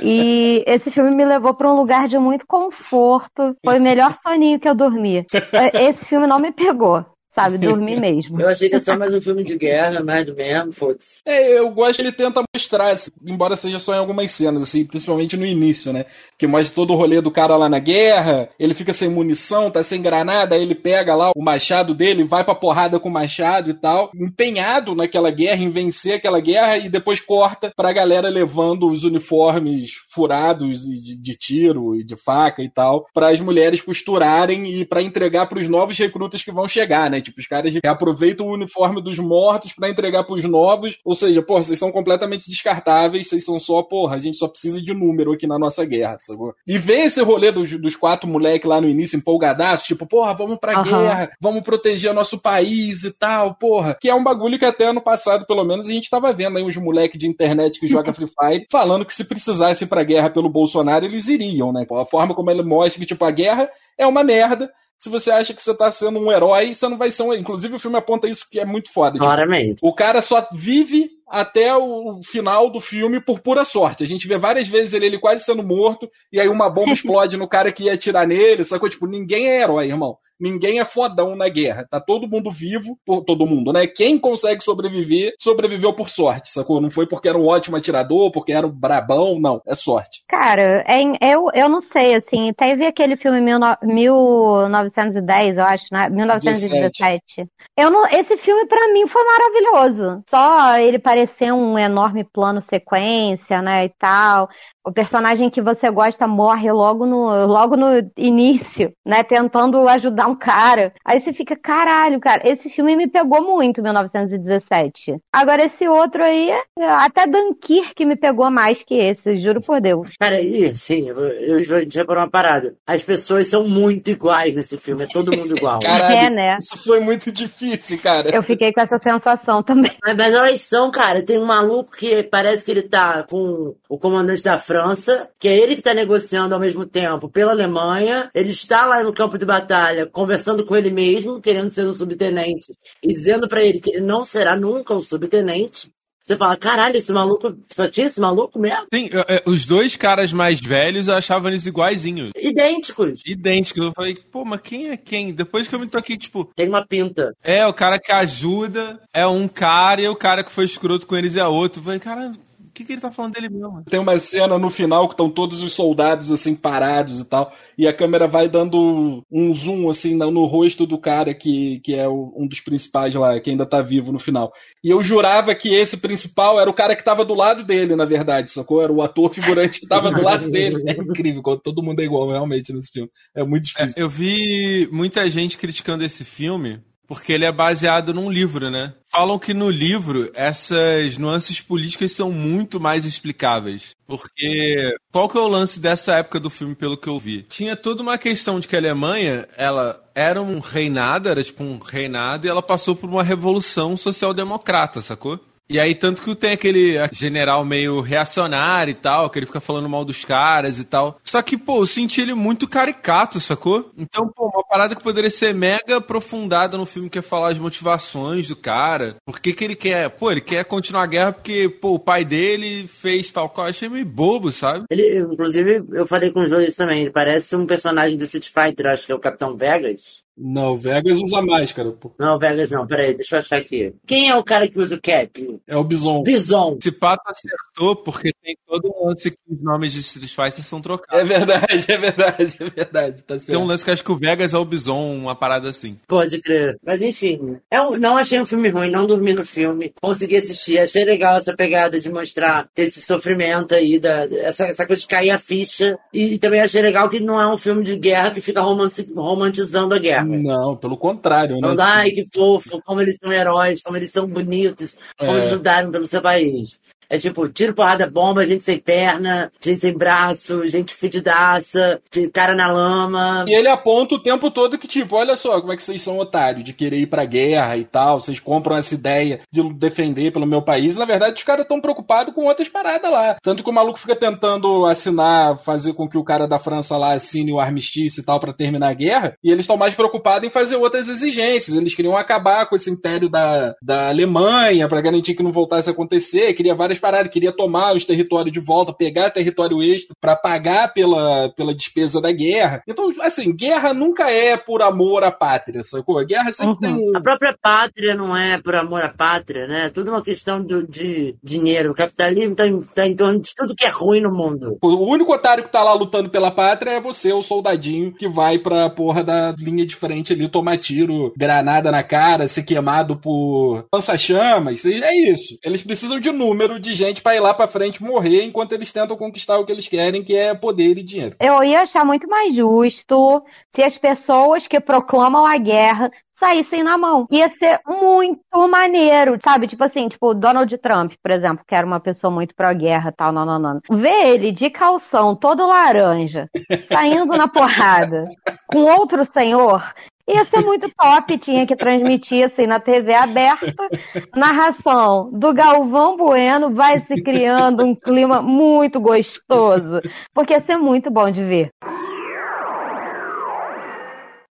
E esse filme me levou para um lugar de muito conforto. Foi o melhor soninho que eu dormi. Esse filme não me pegou, sabe? Dormi mesmo. Eu achei que é só mais um filme de guerra, mais do mesmo, foda-se. É, eu gosto que ele tenta mostrar, assim, embora seja só em algumas cenas, assim, principalmente no início, né? Que mostra todo o rolê do cara lá na guerra, ele fica sem munição, tá sem granada, aí ele pega lá o machado dele, vai pra porrada com o machado e tal, empenhado naquela guerra, em vencer aquela guerra, e depois corta pra galera levando os uniformes furados e de, de tiro e de faca e tal, para as mulheres costurarem e pra entregar pros novos recrutas que vão chegar, né? Tipo, os caras aproveitam o uniforme dos mortos pra entregar pros novos, ou seja, porra, vocês são completamente descartáveis, vocês são só, porra, a gente só precisa de número aqui na nossa guerra, sacou? E ver esse rolê dos, dos quatro moleques lá no início empolgadaços, tipo, porra, vamos pra Aham. guerra, vamos proteger nosso país e tal, porra, que é um bagulho que até ano passado, pelo menos, a gente tava vendo aí uns moleques de internet que joga Free Fire falando que se precisasse ir pra guerra pelo Bolsonaro, eles iriam, né? A forma como ele mostra que, tipo, a guerra é uma merda. Se você acha que você tá sendo um herói, você não vai ser um. Inclusive, o filme aponta isso que é muito foda. Tipo, Claramente. o cara só vive até o final do filme por pura sorte. A gente vê várias vezes ele, ele quase sendo morto, e aí uma bomba explode no cara que ia atirar nele, sacou? Tipo, ninguém é herói, irmão. Ninguém é fodão na guerra. Tá todo mundo vivo, por, todo mundo, né? Quem consegue sobreviver, sobreviveu por sorte, sacou? Não foi porque era um ótimo atirador, porque era um brabão, não. É sorte. Cara, é, eu, eu não sei, assim, teve aquele filme mil, 1910, eu acho, né? 1917. Eu não, esse filme para mim foi maravilhoso. Só ele parecer um enorme plano sequência, né, e tal o personagem que você gosta morre logo no, logo no início, né? Tentando ajudar um cara. Aí você fica, caralho, cara, esse filme me pegou muito, 1917. Agora, esse outro aí, até Dunkirk me pegou mais que esse, juro por Deus. Cara, e sim, eu, vou te uma parada. As pessoas são muito iguais nesse filme, é todo mundo igual. Caralho, é, né? Isso foi muito difícil, cara. Eu fiquei com essa sensação também. Mas, mas elas são, cara, tem um maluco que parece que ele tá com o comandante da França França, que é ele que está negociando ao mesmo tempo pela Alemanha. Ele está lá no campo de batalha, conversando com ele mesmo, querendo ser um subtenente, e dizendo para ele que ele não será nunca um subtenente. Você fala, caralho, esse maluco, só tinha esse maluco mesmo? Sim, é, os dois caras mais velhos eu achava eles iguaizinhos. Idênticos. Idênticos. Eu falei, pô, mas quem é quem? Depois que eu me toquei, tipo. Tem uma pinta. É, o cara que ajuda é um cara e o cara que foi escroto com eles é outro. Eu falei, cara, que, que ele tá falando dele mesmo? Tem uma cena no final que estão todos os soldados assim parados e tal, e a câmera vai dando um zoom assim no, no rosto do cara que, que é o, um dos principais lá, que ainda tá vivo no final. E eu jurava que esse principal era o cara que tava do lado dele, na verdade, sacou? Era o ator figurante que tava do lado dele. É incrível, todo mundo é igual realmente nesse filme. É muito difícil. É, eu vi muita gente criticando esse filme porque ele é baseado num livro, né? Falam que no livro essas nuances políticas são muito mais explicáveis. Porque qual que é o lance dessa época do filme, pelo que eu vi? Tinha toda uma questão de que a Alemanha, ela era um reinado, era tipo um reinado, e ela passou por uma revolução social-democrata, sacou? E aí, tanto que tem aquele general meio reacionário e tal, que ele fica falando mal dos caras e tal. Só que, pô, eu senti ele muito caricato, sacou? Então, pô, uma parada que poderia ser mega aprofundada no filme, que é falar as motivações do cara. Por que que ele quer? Pô, ele quer continuar a guerra porque, pô, o pai dele fez tal coisa. Achei meio bobo, sabe? Ele, inclusive, eu falei com o João isso também. Ele parece um personagem do Street Fighter, acho que é o Capitão Vegas. Não, Vegas usa máscara, pô. Não, Vegas não, peraí, deixa eu achar aqui. Quem é o cara que usa o cap? É o Bison. Bison. Esse pato acertou porque tem todo um lance que os nomes de Street Fighter são trocados. É verdade, é verdade, é verdade, tá certo. Tem um lance que acho que o Vegas é o Bison, uma parada assim. Pode crer. Mas enfim, eu não achei um filme ruim, não dormi no filme. Consegui assistir, achei legal essa pegada de mostrar esse sofrimento aí, da, essa, essa coisa de cair a ficha. E também achei legal que não é um filme de guerra que fica romantizando a guerra. Não, pelo contrário, né? Ai, que fofo, como eles são heróis, como eles são bonitos, como é. eles lutaram pelo seu país. É tipo, tiro, porrada, bomba, gente sem perna, gente sem braço, gente fedidaça, cara na lama. E ele aponta o tempo todo que, tipo, olha só como é que vocês são otários de querer ir pra guerra e tal, vocês compram essa ideia de defender pelo meu país. Na verdade, os caras estão preocupados com outras paradas lá. Tanto que o maluco fica tentando assinar, fazer com que o cara da França lá assine o armistício e tal para terminar a guerra, e eles estão mais preocupados em fazer outras exigências. Eles queriam acabar com esse império da, da Alemanha para garantir que não voltasse a acontecer, queria várias várias paradas, queria tomar os territórios de volta, pegar território extra para pagar pela, pela despesa da guerra. Então, assim, guerra nunca é por amor à pátria, sacou? A guerra sempre uhum. tem. A própria pátria não é por amor à pátria, né? Tudo uma questão do, de dinheiro. O capitalismo tá em, tá em torno de tudo que é ruim no mundo. O único otário que tá lá lutando pela pátria é você, o soldadinho, que vai pra porra da linha de frente ali tomar tiro, granada na cara, ser queimado por lança-chamas. É isso. Eles precisam de número de gente para ir lá para frente morrer enquanto eles tentam conquistar o que eles querem, que é poder e dinheiro. Eu ia achar muito mais justo se as pessoas que proclamam a guerra saíssem na mão. Ia ser muito maneiro, sabe? Tipo assim, tipo Donald Trump, por exemplo, que era uma pessoa muito pró-guerra tal, não, não, não. Ver ele de calção, todo laranja, saindo na porrada, com outro senhor, Ia ser muito top, tinha que transmitir assim na TV aberta, narração do Galvão Bueno, vai se criando um clima muito gostoso, porque ia ser muito bom de ver.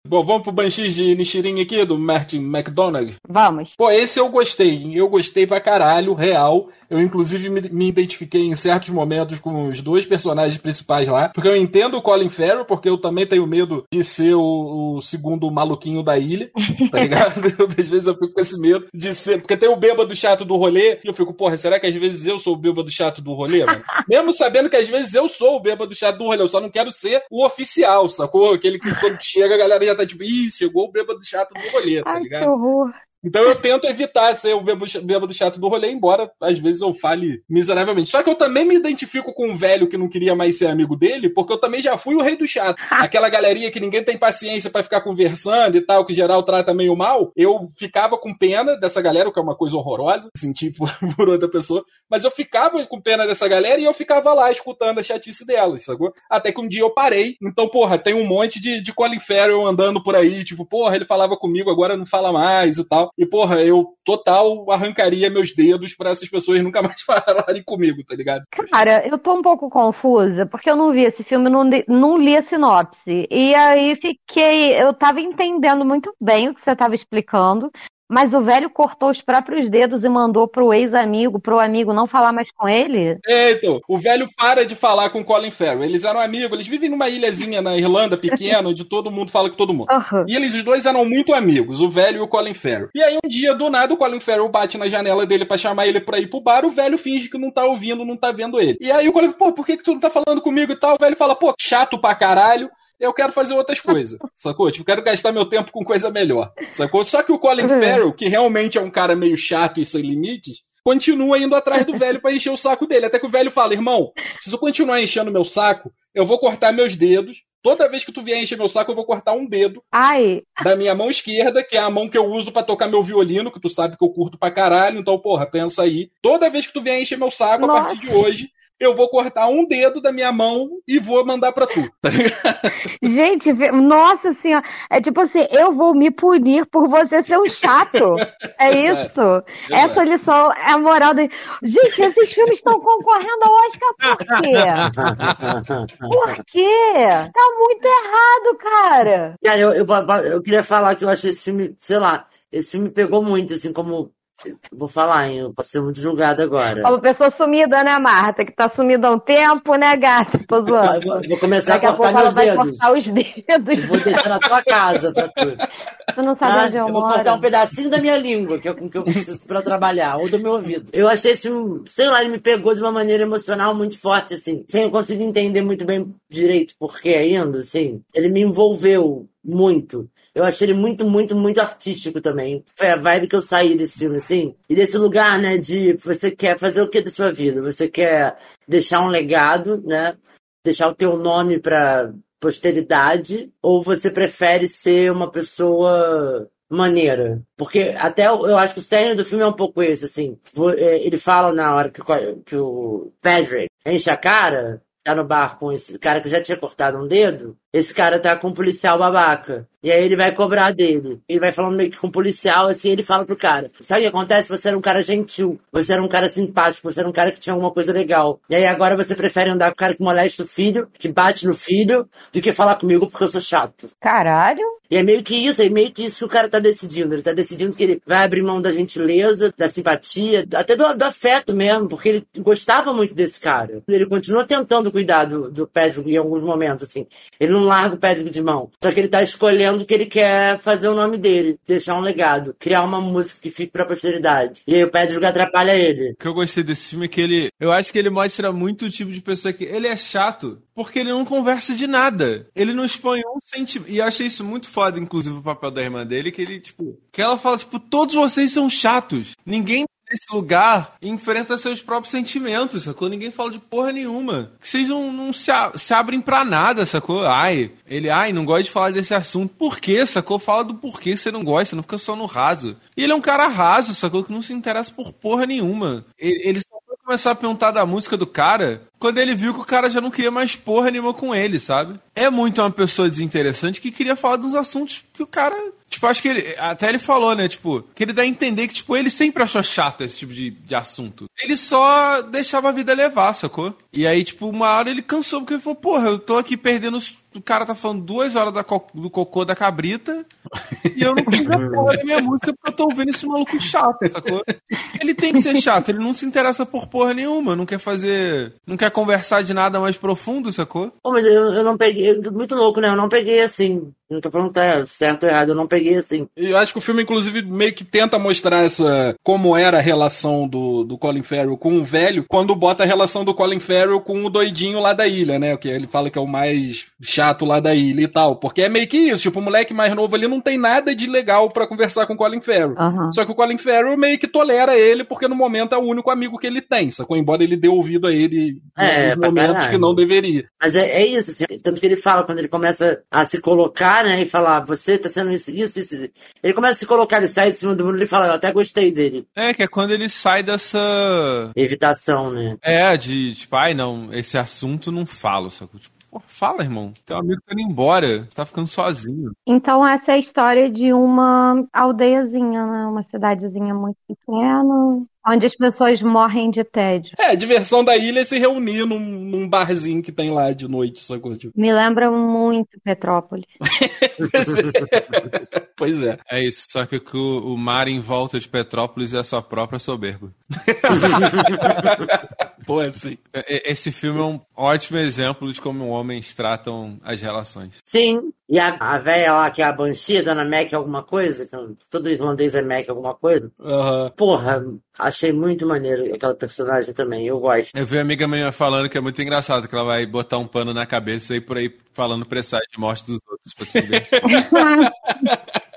Bom, vamos pro Banshees de Nishirin aqui, do Martin McDonagh. Vamos. Pô, esse eu gostei. Eu gostei pra caralho, real. Eu, inclusive, me, me identifiquei em certos momentos com os dois personagens principais lá. Porque eu entendo o Colin Farrell, porque eu também tenho medo de ser o, o segundo maluquinho da ilha. Tá ligado? Eu, às vezes eu fico com esse medo de ser. Porque tem o bêbado chato do rolê. E eu fico, porra, será que às vezes eu sou o bêbado chato do rolê, mano? Mesmo sabendo que às vezes eu sou o bêbado chato do rolê. Eu só não quero ser o oficial, sacou? Aquele que quando chega a galera já tá tipo, ih, chegou o bêbado chato do rolê, tá Ai, ligado? que horror. Então eu tento evitar ser o bêbado chato do rolê, embora às vezes eu fale miseravelmente. Só que eu também me identifico com um velho que não queria mais ser amigo dele, porque eu também já fui o rei do chato. Aquela galerinha que ninguém tem paciência pra ficar conversando e tal, que geral trata meio mal. Eu ficava com pena dessa galera, o que é uma coisa horrorosa, sentir por, por outra pessoa. Mas eu ficava com pena dessa galera e eu ficava lá escutando a chatice delas, sacou? Até que um dia eu parei. Então, porra, tem um monte de, de Colin Farrell andando por aí, tipo, porra, ele falava comigo, agora não fala mais e tal. E, porra, eu total arrancaria meus dedos pra essas pessoas nunca mais falarem comigo, tá ligado? Cara, eu tô um pouco confusa, porque eu não vi esse filme, não, li- não li a sinopse. E aí fiquei. Eu tava entendendo muito bem o que você tava explicando, mas o velho cortou os próprios dedos e mandou pro ex-amigo, pro amigo não falar mais com ele? É, então, o velho para de falar com o Colin Farrell. Eles eram amigos, eles vivem numa ilhazinha na Irlanda pequena, onde todo mundo fala com todo mundo. Aham. E eles os dois eram muito amigos, o velho e o Colin Farrell. E aí um dia, do nada, o Colin Farrell bate na janela dele pra chamar ele pra ir pro bar, o velho finge que não tá ouvindo, não tá vendo ele. E aí o Colin, pô, por que, que tu não tá falando comigo e tal? O velho fala, pô, chato pra caralho. Eu quero fazer outras coisas, sacou? Tipo, quero gastar meu tempo com coisa melhor, sacou? Só que o Colin Uhum. Farrell, que realmente é um cara meio chato e sem limites, continua indo atrás do velho pra encher o saco dele. Até que o velho fala, irmão, se tu continuar enchendo meu saco, eu vou cortar meus dedos. Toda vez que tu vier encher meu saco, eu vou cortar um dedo Ai, da minha mão esquerda, que é a mão que eu uso pra tocar meu violino, que tu sabe que eu curto pra caralho. Então, porra, pensa aí. Toda vez que tu vier encher meu saco, a Nossa. partir de hoje, eu vou cortar um dedo da minha mão e vou mandar pra tu. Tá gente, nossa senhora. É tipo assim, eu vou me punir por você ser um chato. É isso. Essa lição é a moral. Gente, esses filmes estão concorrendo ao Oscar por quê? Por quê? Tá muito errado, cara. Cara, eu, eu, eu queria falar que eu achei esse filme, sei lá, esse filme pegou muito, assim, como. Vou falar, hein? Eu posso ser muito julgado agora. Como pessoa sumida, né, Marta? Que tá sumida há um tempo, né, gata? Tô Eu zoando. vou, vou começar Daqui a a pouco cortar ela meus vai dedos. cortar os dedos. Eu vou deixar na tua casa pra tu. Tu não sabe Tá? onde eu, Eu vou moro. cortar um pedacinho da minha língua, que é com que eu preciso pra trabalhar, ou do meu ouvido. Eu achei esse sei lá, ele me pegou de uma maneira emocional muito forte, assim, sem eu conseguir entender muito bem direito por que ainda, assim. Ele me envolveu muito. Eu achei ele muito, muito, muito artístico também. Foi a vibe que eu saí desse filme, assim. E desse lugar, né, de você quer fazer o que da sua vida? Você quer deixar um legado, né? Deixar o teu nome pra posteridade? Ou você prefere ser uma pessoa maneira? Porque até eu, acho que o cerne do filme é um pouco esse, assim. É, Ele fala na hora que, que o Patrick enche a cara, tá no bar com esse cara que já tinha cortado um dedo, esse cara tá com um policial babaca. E aí ele vai cobrar dele. Ele vai falando meio que com um policial, assim, ele fala pro cara. Sabe o que acontece? Você era um cara gentil. Você era um cara simpático. Você era um cara que tinha alguma coisa legal. E aí agora você prefere andar com o cara que molesta o filho, que bate no filho, do que falar comigo porque eu sou chato. Caralho. E é meio que isso, é meio que isso que o cara tá decidindo. Ele tá decidindo que ele vai abrir mão da gentileza, da simpatia, até do, do afeto mesmo, porque ele gostava muito desse cara. Ele continua tentando cuidar do, do Patrick em alguns momentos, assim. Ele não larga o Patrick de mão. Só que ele tá escolhendo que ele quer fazer o nome dele, deixar um legado, criar uma música que fique pra posteridade. E aí o Patrick atrapalha ele. O que eu gostei desse filme é que ele. Eu acho que ele mostra muito o tipo de pessoa que. Ele é chato porque ele não conversa de nada. Ele não expõe um sentimento. E eu achei isso muito foda, inclusive, o papel da irmã dele, que ele, tipo. Que ela fala, tipo, todos vocês são chatos. Ninguém nesse lugar enfrenta seus próprios sentimentos, sacou? Ninguém fala de porra nenhuma. Vocês não, não se, a- se abrem pra nada, sacou? Ai, ele, ai, não gosta de falar desse assunto. Por quê, sacou? Fala do porquê você não gosta, não fica só no raso. E ele é um cara raso, sacou? Que não se interessa por porra nenhuma. Ele, ele só foi começar a perguntar da música do cara quando ele viu que o cara já não queria mais porra nenhuma com ele, sabe? É muito uma pessoa desinteressante que queria falar dos assuntos que o cara. Tipo, acho que ele. Até ele falou, né? Tipo, que ele dá a entender que, tipo, ele sempre achou chato esse tipo de, de assunto. Ele só deixava a vida levar, sacou? E aí, tipo, uma hora ele cansou, porque ele falou, porra, eu tô aqui perdendo os, o cara tá falando duas horas da co- do cocô da cabrita e eu não fiz a porra da minha música porque eu tô ouvindo esse maluco chato, sacou? Ele tem que ser chato, ele não se interessa por porra nenhuma, não quer fazer. não quer conversar de nada mais profundo, sacou? Pô, mas eu, eu não peguei. Muito louco, né? Eu não peguei assim. Não tô falando que tá certo ou errado, eu não peguei assim. E Eu acho que o filme, inclusive, meio que tenta mostrar essa como era a relação do, do Colin Farrell com o velho, quando bota a relação do Colin Farrell com o doidinho lá da ilha, né? Que ele fala que é o mais chato lá da ilha e tal. Porque é meio que isso, tipo, o moleque mais novo ali não tem nada de legal pra conversar com o Colin Farrell. Aham. Só que o Colin Farrell meio que tolera ele, porque no momento é o único amigo que ele tem, sacou? Embora ele dê ouvido a ele em É, pra momentos caralho. que não deveria. Mas é, é isso, assim, tanto que ele fala, quando ele começa a se colocar, né, e falar, você tá sendo isso, isso, isso. Ele começa a se colocar, ele sai de cima do mundo e fala, eu até gostei dele. É, que é quando ele sai dessa. Evitação, né? É, de tipo, ai não, esse assunto não falo, sacou? Tipo, porra, fala, irmão. Teu amigo tá indo embora, você tá ficando sozinho. Então essa é a história de uma aldeiazinha, né? Uma cidadezinha muito pequena, onde as pessoas morrem de tédio. É, a diversão da ilha é se reunir num, num barzinho que tem lá de noite, sacou? Tipo, Me lembra muito Petrópolis. pois é. É isso, só que o, o mar em volta de Petrópolis é a sua própria soberba. Pô, assim. É- Esse filme é um ótimo exemplo de como homens tratam as relações. Sim, e a, a velha lá, que é a Banshee, a Dona Mac alguma coisa, que todo irlandês é Mac alguma coisa. Aham. Porra, achei muito maneiro aquela personagem também, eu gosto. Eu vi uma amiga minha falando que é muito engraçado, que ela vai botar um pano na cabeça e ir por aí falando presságio de morte dos outros pra se.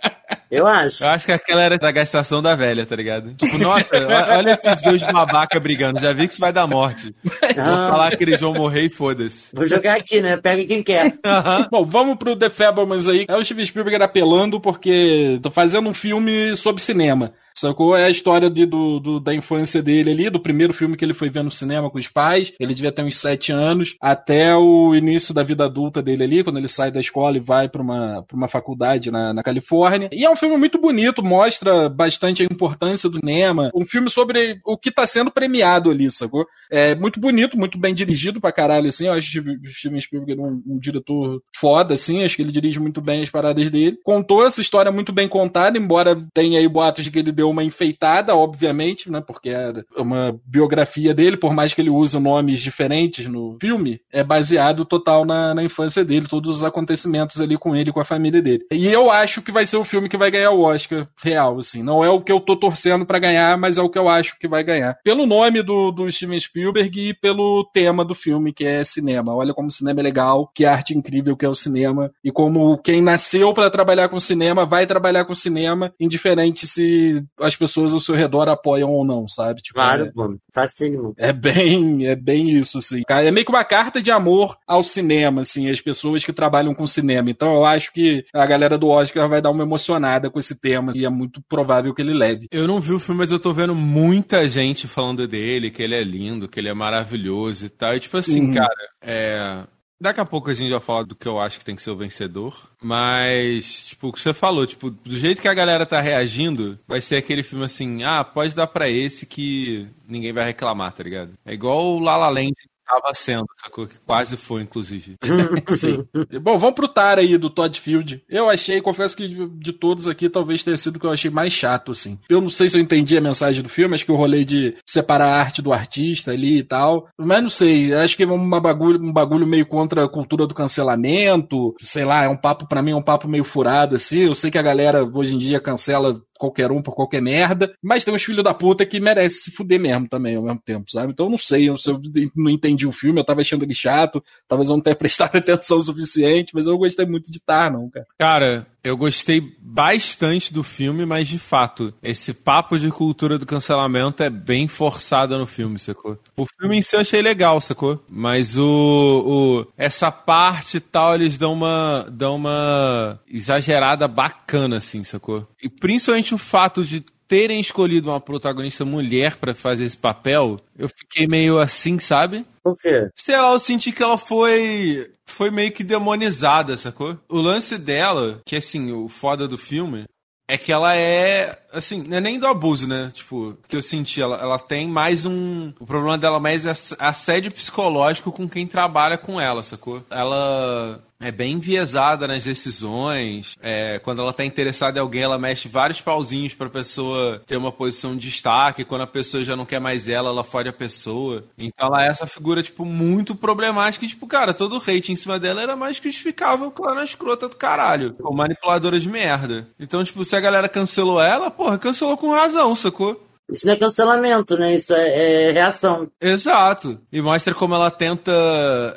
Eu acho. Eu acho que aquela era da gastação da velha, tá ligado? Tipo, nossa, olha esses dois babaca brigando, já vi que isso vai dar morte. Vou falar que eles vão morrer e foda-se. vou jogar aqui, né? Pega quem quer. Bom, vamos pro The Fablemans aí. É o Steven Spielberg apelando porque tá fazendo um filme sobre cinema. Sacou? É a história de, do, do- da infância dele ali, do primeiro filme que ele foi ver no cinema com os pais. Ele devia ter uns sete anos, até o início da vida adulta dele ali, quando ele sai da escola e vai pra uma, pra uma faculdade na, na Califórnia. E é um filme muito bonito, mostra bastante a importância do cinema. Um filme sobre o que tá sendo premiado ali, sacou? É muito bonito, muito bem dirigido pra caralho, assim. Eu acho que o Steven Spielberg um, um diretor foda, assim. Acho que ele dirige muito bem as paradas dele. Contou essa história muito bem contada, embora tenha aí boatos de que ele deu uma enfeitada, obviamente, né? Porque é uma biografia dele, por mais que ele use nomes diferentes no filme, é baseado total na, na infância dele, todos os acontecimentos ali com ele com a família dele. E eu acho que vai ser o filme que vai ganhar o Oscar real, assim. Não é o que eu tô torcendo pra ganhar, mas é o que eu acho que vai ganhar. Pelo nome do, do Steven Spielberg e pelo tema do filme, que é cinema. Olha como o cinema é legal, que arte incrível que é o cinema, e como quem nasceu pra trabalhar com cinema vai trabalhar com cinema, indiferente se as pessoas ao seu redor apoiam ou não, sabe? Tipo, Claro, é- pô. Facílimo. é bem, é bem isso, assim. É meio que uma carta de amor ao cinema, assim, as pessoas que trabalham com cinema. Então eu acho que a galera do Oscar vai dar uma emocionada com esse tema e é muito provável que ele leve. Eu não vi o filme, mas eu tô vendo muita gente falando dele, que ele é lindo, que ele é maravilhoso e tal. E tipo assim, Uhum. cara, é. Daqui a pouco a gente vai falar do que eu acho que tem que ser o vencedor. Mas, tipo, o que você falou, tipo, do jeito que a galera tá reagindo, vai ser aquele filme assim, ah, pode dar pra esse que ninguém vai reclamar, tá ligado? É igual o La La Land tava sendo, sacou? Que quase foi, inclusive. Sim. Bom, vamos pro Tar aí do Todd Field. Eu achei, confesso que de, de todos aqui, talvez tenha sido o que eu achei mais chato, assim. Eu não sei se eu entendi a mensagem do filme, acho que o rolê de separar a arte do artista ali e tal. Mas não sei, acho que é uma bagulho, um bagulho meio contra a cultura do cancelamento. Sei lá, é um papo, pra mim, é um papo meio furado, assim. Eu sei que a galera hoje em dia cancela qualquer um por qualquer merda, mas tem uns filhos da puta que merecem se fuder mesmo também ao mesmo tempo, sabe? Então eu não sei, eu, eu não entendi o filme, eu tava achando ele chato, talvez eu não tenha prestado atenção o suficiente, mas eu gostei muito de Tar, não, cara. Cara, eu gostei bastante do filme, mas de fato, esse papo de cultura do cancelamento é bem forçado no filme, sacou? O filme em si eu achei legal, sacou? Mas o, o essa parte e tal, eles dão uma dão uma exagerada bacana assim, sacou? E principalmente o fato de terem escolhido uma protagonista mulher pra fazer esse papel, eu fiquei meio assim, sabe? Por quê? Sei lá, eu senti que ela foi. Foi meio que demonizada, sacou? O lance dela, que assim, o foda do filme, é que ela é. Assim, não é nem do abuso, né? Tipo, que eu senti. Ela, ela tem mais um. O problema dela mais é ass- assédio psicológico com quem trabalha com ela, sacou? Ela é bem enviesada nas decisões. É, quando ela tá interessada em alguém, ela mexe vários pauzinhos pra pessoa ter uma posição de destaque. Quando a pessoa já não quer mais ela, ela fode a pessoa. Então ela é essa figura, tipo, muito problemática. E, tipo, cara, todo o hate em cima dela era mais justificável que ela era escrota do caralho. Manipuladora de merda. Então, tipo, se a galera cancelou ela, porra, cancelou com razão, sacou? Isso não é cancelamento, né? Isso é, é reação. Exato. E mostra como ela tenta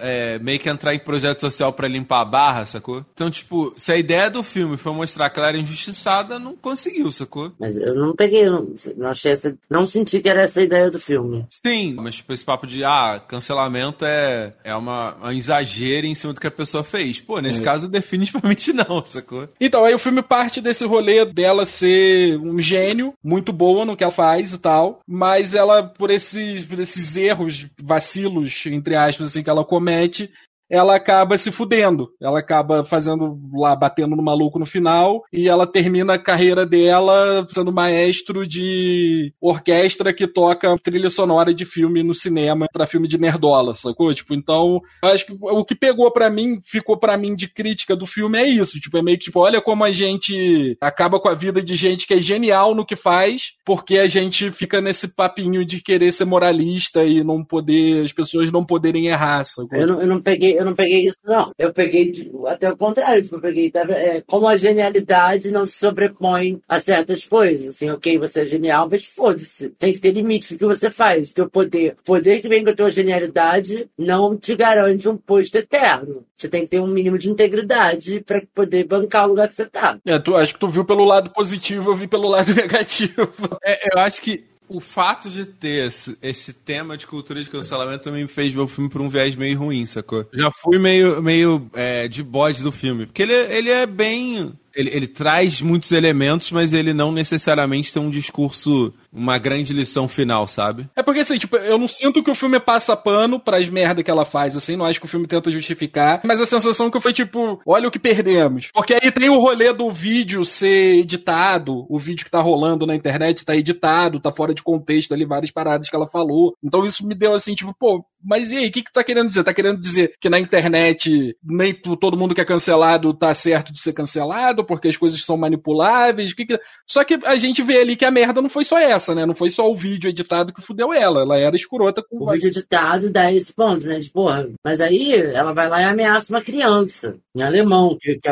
é, meio que entrar em projeto social pra limpar a barra, sacou? Então, tipo, se a ideia do filme foi mostrar que ela era injustiçada, não conseguiu, sacou? Mas eu não peguei, não, não achei essa. Não senti que era essa a ideia do filme. Sim, mas tipo, esse papo de, ah, cancelamento é, é uma, um exagero em cima do que a pessoa fez. Pô, nesse caso, definitivamente não, sacou? Então, aí o filme parte desse rolê dela ser um gênio, muito boa no que ela faz e tal, mas ela, por esses, por esses erros, vacilos, entre aspas, assim, que ela comete, ela acaba se fudendo. Ela acaba fazendo lá, batendo no maluco no final, e ela termina a carreira dela sendo maestro de orquestra que toca trilha sonora de filme no cinema pra filme de nerdola, sacou? Tipo, então, acho que o que pegou pra mim, ficou pra mim de crítica do filme é isso. Tipo, é meio que tipo, olha como a gente acaba com a vida de gente que é genial no que faz, porque a gente fica nesse papinho de querer ser moralista e não poder, as pessoas não poderem errar, sacou? Eu não, eu não peguei, eu não peguei isso, não. Eu peguei até o contrário. Eu peguei tá, é, como a genialidade não se sobrepõe a certas coisas. Assim, ok, você é genial, mas foda-se. Tem que ter limite do que você faz. Teu poder. O poder que vem com a tua genialidade não te garante um posto eterno. Você tem que ter um mínimo de integridade pra poder bancar o lugar que você tá. É, tu, acho que tu viu pelo lado positivo, eu vi pelo lado negativo. É, eu acho que o fato de ter esse, esse tema de cultura de cancelamento também me fez ver o filme por um viés meio ruim, sacou? Já fui meio, meio é, de bode do filme. Porque ele, ele é bem. Ele, ele traz muitos elementos, mas ele não necessariamente tem um discurso, uma grande lição final, sabe? É porque assim, tipo, eu não sinto que o filme passa pano pras merda que ela faz, assim, não acho que o filme tenta justificar, mas a sensação que foi tipo, olha o que perdemos. Porque aí tem o rolê do vídeo ser editado, o vídeo que tá rolando na internet tá editado, tá fora de contexto ali, várias paradas que ela falou. Então isso me deu assim, tipo, pô, mas e aí, o que que tá querendo dizer? Tá querendo dizer que na internet nem todo mundo que é cancelado tá certo de ser cancelado, porque as coisas são manipuláveis? Que que... Só que a gente vê ali que a merda não foi só essa, né? Não foi só o vídeo editado que fudeu ela. Ela era escrota com O vídeo editado dá esse ponto, né? De porra. Mas aí ela vai lá e ameaça uma criança em alemão, que, que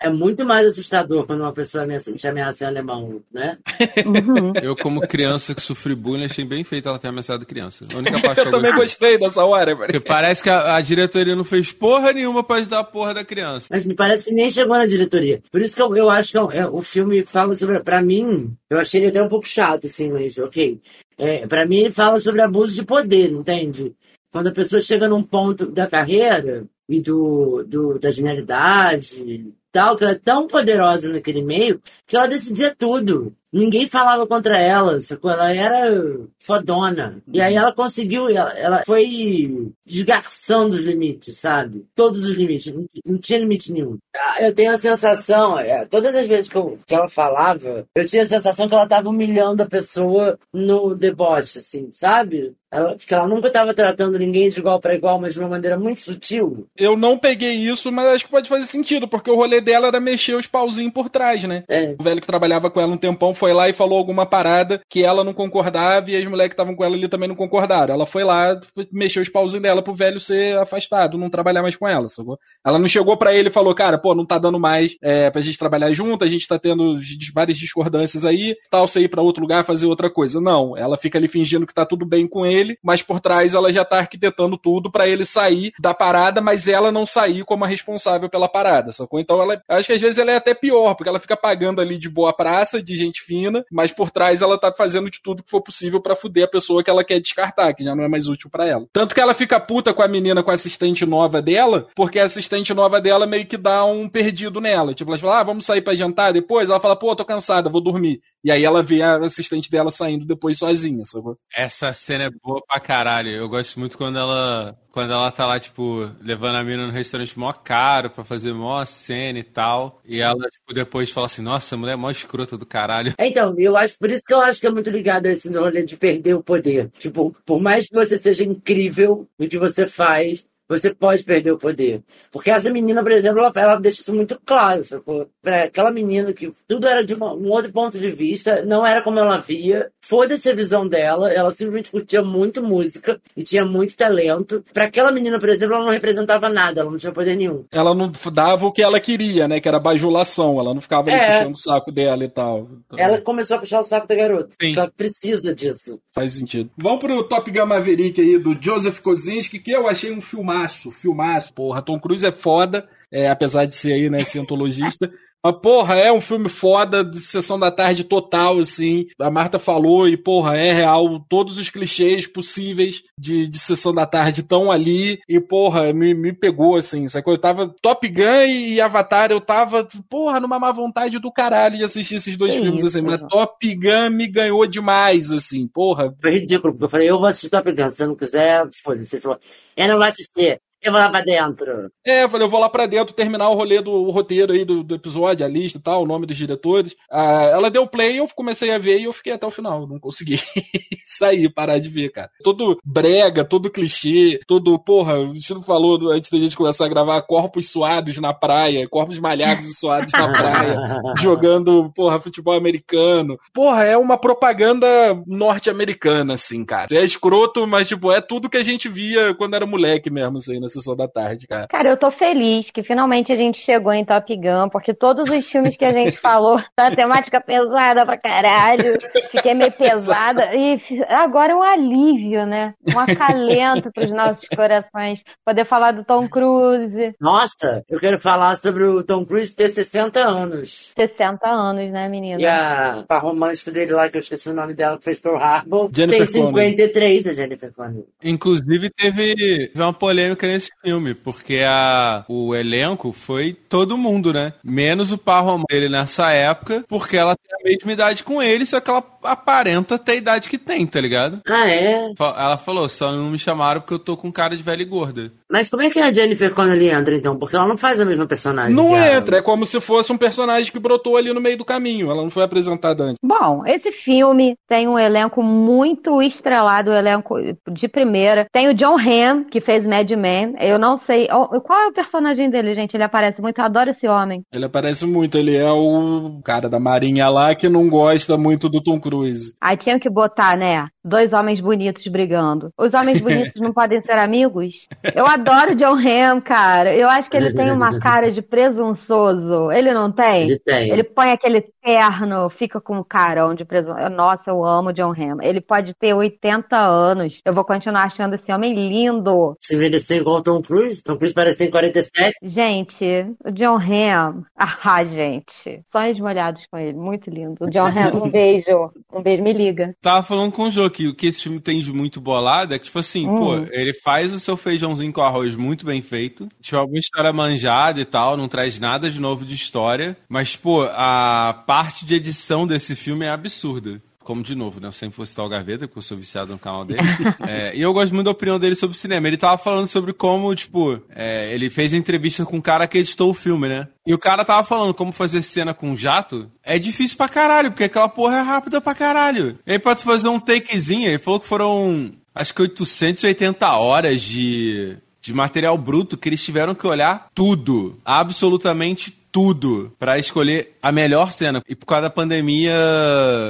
é, muito mais assustador quando uma pessoa te ameaça em alemão, né? Uhum. Eu, como criança que sofri bullying, achei bem feito ela ter ameaçado criança. A única parte que Eu eu também gostei. dessa hora, velho. Parece que a, a diretoria não fez porra nenhuma pra ajudar a porra da criança. Mas me parece que nem chegou na diretoria. Por isso que eu, eu acho que é um- é, o filme fala sobre. Pra mim, eu achei ele até um pouco chato, assim, mas ok. É, pra mim, ele fala sobre abuso de poder, entende? Quando a pessoa chega num ponto da carreira e do, do da genialidade tal, que ela é tão poderosa naquele meio que ela decidia tudo. Ninguém falava contra ela, sacou? Ela era fodona. E aí ela conseguiu, ela, ela foi desgarçando os limites, sabe? Todos os limites, não, não tinha limite nenhum. Ah, Eu tenho a sensação, é, todas as vezes que, eu- que ela falava, eu tinha a sensação que ela tava humilhando a pessoa no deboche, assim, sabe? Ela, que ela nunca tava tratando ninguém de igual para igual, mas de uma maneira muito sutil. Eu não peguei isso, mas acho que pode fazer sentido, porque o rolê dela era mexer os pauzinhos por trás, né? É. O velho que trabalhava com ela um tempão foi lá e falou alguma parada que ela não concordava e as mulheres que estavam com ela ali também não concordaram. Ela foi lá, mexeu os pauzinhos dela pro velho ser afastado, não trabalhar mais com ela, sacou? Ela não chegou pra ele e falou, cara, pô, não tá dando mais é, pra gente trabalhar junto, a gente tá tendo várias discordâncias aí, tal, você ir pra outro lugar fazer outra coisa. Não, ela fica ali fingindo que tá tudo bem com ele, mas por trás ela já tá arquitetando tudo pra ele sair da parada, mas ela não sair como a responsável pela parada, sacou? Então ela, acho que às vezes ela é até pior, porque ela fica pagando ali de boa praça, de gente fina, mas por trás ela tá fazendo de tudo que for possível pra fuder a pessoa que ela quer descartar, que já não é mais útil pra ela. Tanto que ela fica puta com a menina, com a assistente nova dela, porque a assistente nova dela meio que dá um perdido nela. Tipo, ela fala, ah, vamos sair pra jantar depois? Ela fala, pô, tô cansada, vou dormir. E aí ela vê a assistente dela saindo depois sozinha, sacou? Essa cena é boa pra caralho. Eu gosto muito quando ela. Quando ela tá lá, tipo, levando a mina no restaurante mó caro pra fazer mó cena e tal. E ela, tipo, depois fala assim, nossa, a mulher é mó escrota do caralho. Então, eu acho, por isso que eu acho que é muito ligado a esse rolê de perder o poder. Tipo, por mais que você seja incrível no que você faz, você pode perder o poder. Porque essa menina, por exemplo, ela, ela deixa isso muito claro. Pra aquela menina que tudo era de uma- um outro ponto de vista, não era como ela via. Foda-se a visão dela, ela simplesmente curtia muito música e tinha muito talento. Pra aquela menina, por exemplo, ela não representava nada, ela não tinha poder nenhum. Ela não dava o que ela queria, né? Que era bajulação. Ela não ficava ali É. puxando o saco dela e tal. Então, Ela começou a puxar o saco da garota. Sim. Ela precisa disso. Faz sentido. Vamos pro Top Gun Maverick aí, do Joseph Kosinski, que eu achei um filmaço, filmaço. Porra, Tom Cruise é foda, é, apesar de ser aí, né, cientologista. Mas, porra, é um filme foda, de sessão da tarde total, assim. A Marta falou e, porra, é real. Todos os clichês possíveis de, de sessão da tarde estão ali. E, porra, me, me pegou, assim. Sacou? Eu tava Top Gun e Avatar, eu tava, porra, numa má vontade do caralho de assistir esses dois filmes, isso, assim. Mas. Top Gun me ganhou demais, assim. Porra, Foi ridículo, porque eu falei, eu vou assistir Top Gun, se você não quiser, foda-se. Ele falou, eu não vou assistir, eu vou lá pra dentro. É, eu falei, eu vou lá pra dentro terminar o rolê do o roteiro aí do, do episódio, a lista e tal, o nome dos diretores. Ah, ela deu play, eu comecei a ver e eu fiquei até o final. Não consegui sair, parar de ver, cara. Todo brega, todo clichê, todo, porra, o Destino falou antes da gente começar a gravar, corpos suados na praia, corpos malhados e suados na praia, jogando, porra, futebol americano. Porra, é uma propaganda norte-americana, assim, cara. É escroto, mas, tipo, é tudo que a gente via quando era moleque mesmo, assim, na sessão da tarde, cara. Cara, eu tô feliz que finalmente a gente chegou em Top Gun, porque todos os filmes que a gente falou, tá temática pesada pra caralho, fiquei meio pesada, e agora é um alívio, né? Um acalento pros nossos corações. Poder falar do Tom Cruise, Nossa, eu quero falar sobre o Tom Cruise ter 60 anos. 60 anos, né, menina? E a par romântico dele lá, que eu esqueci o nome dela, que fez Pearl Harbor, Jennifer tem 53, a Jennifer Connelly. Inclusive, teve, teve uma polêmica nesse filme, porque a, o elenco foi todo mundo, né? Menos o par romântico dele nessa época, porque ela tem a mesma idade com ele, só que ela aparenta ter a idade que tem, tá ligado? Ah, é? Ela falou, só não me chamaram porque eu tô com cara de velha e gorda. Mas como é que a Jennifer Connelly entra, então? Porque ela não faz a mesma personagem. Não entra, é como se fosse um personagem que brotou ali no meio do caminho. Ela não foi apresentada antes. Bom, esse filme tem um elenco muito estrelado, um elenco de primeira. Tem o John Hamm, que fez Mad Men. Eu não sei. Qual é o personagem dele, gente? Ele aparece muito. Eu adoro esse homem. Ele aparece muito, ele é o cara da marinha lá que não gosta muito do Tom Cruise. Aí tinha que botar, né? Dois homens bonitos brigando. Os homens bonitos não podem ser amigos? Eu adoro John Hamm, cara. Eu acho que ele tem uma cara de presunçoso. Ele não tem? Ele tem. Ele põe aquele terno, fica com um carão de presunçoso. Nossa, eu amo John Hamm. Ele pode ter 80 anos. Eu vou continuar achando esse homem lindo. Se envelhecer igual o Tom Cruise, Tom Cruise parece que tem 47. Gente, o John Hamm. Ah, gente. Sonhos molhados com ele. Muito lindo. O John Hamm, um beijo. Um beijo, me liga. Tava falando com o Jô que o que esse filme tem de muito bolado é que, tipo assim, Hum. pô, ele faz o seu feijãozinho com arroz muito bem feito. Tipo, alguma história manjada e tal, não traz nada de novo de história. Mas, pô, a parte de edição desse filme é absurda. Como de novo, né? Eu sempre vou citar o Gaveta, porque eu sou viciado no canal dele. É, e eu gosto muito da opinião dele sobre o cinema. Ele tava falando sobre como, tipo, é, ele fez entrevista com um cara que editou o filme, né? E o cara tava falando como fazer cena com jato é difícil pra caralho, porque aquela porra é rápida pra caralho. Ele pode fazer um takezinho, ele falou que foram, acho que 880 horas de, de material bruto que eles tiveram que olhar tudo, absolutamente tudo, pra escolher a melhor cena. E por causa da pandemia,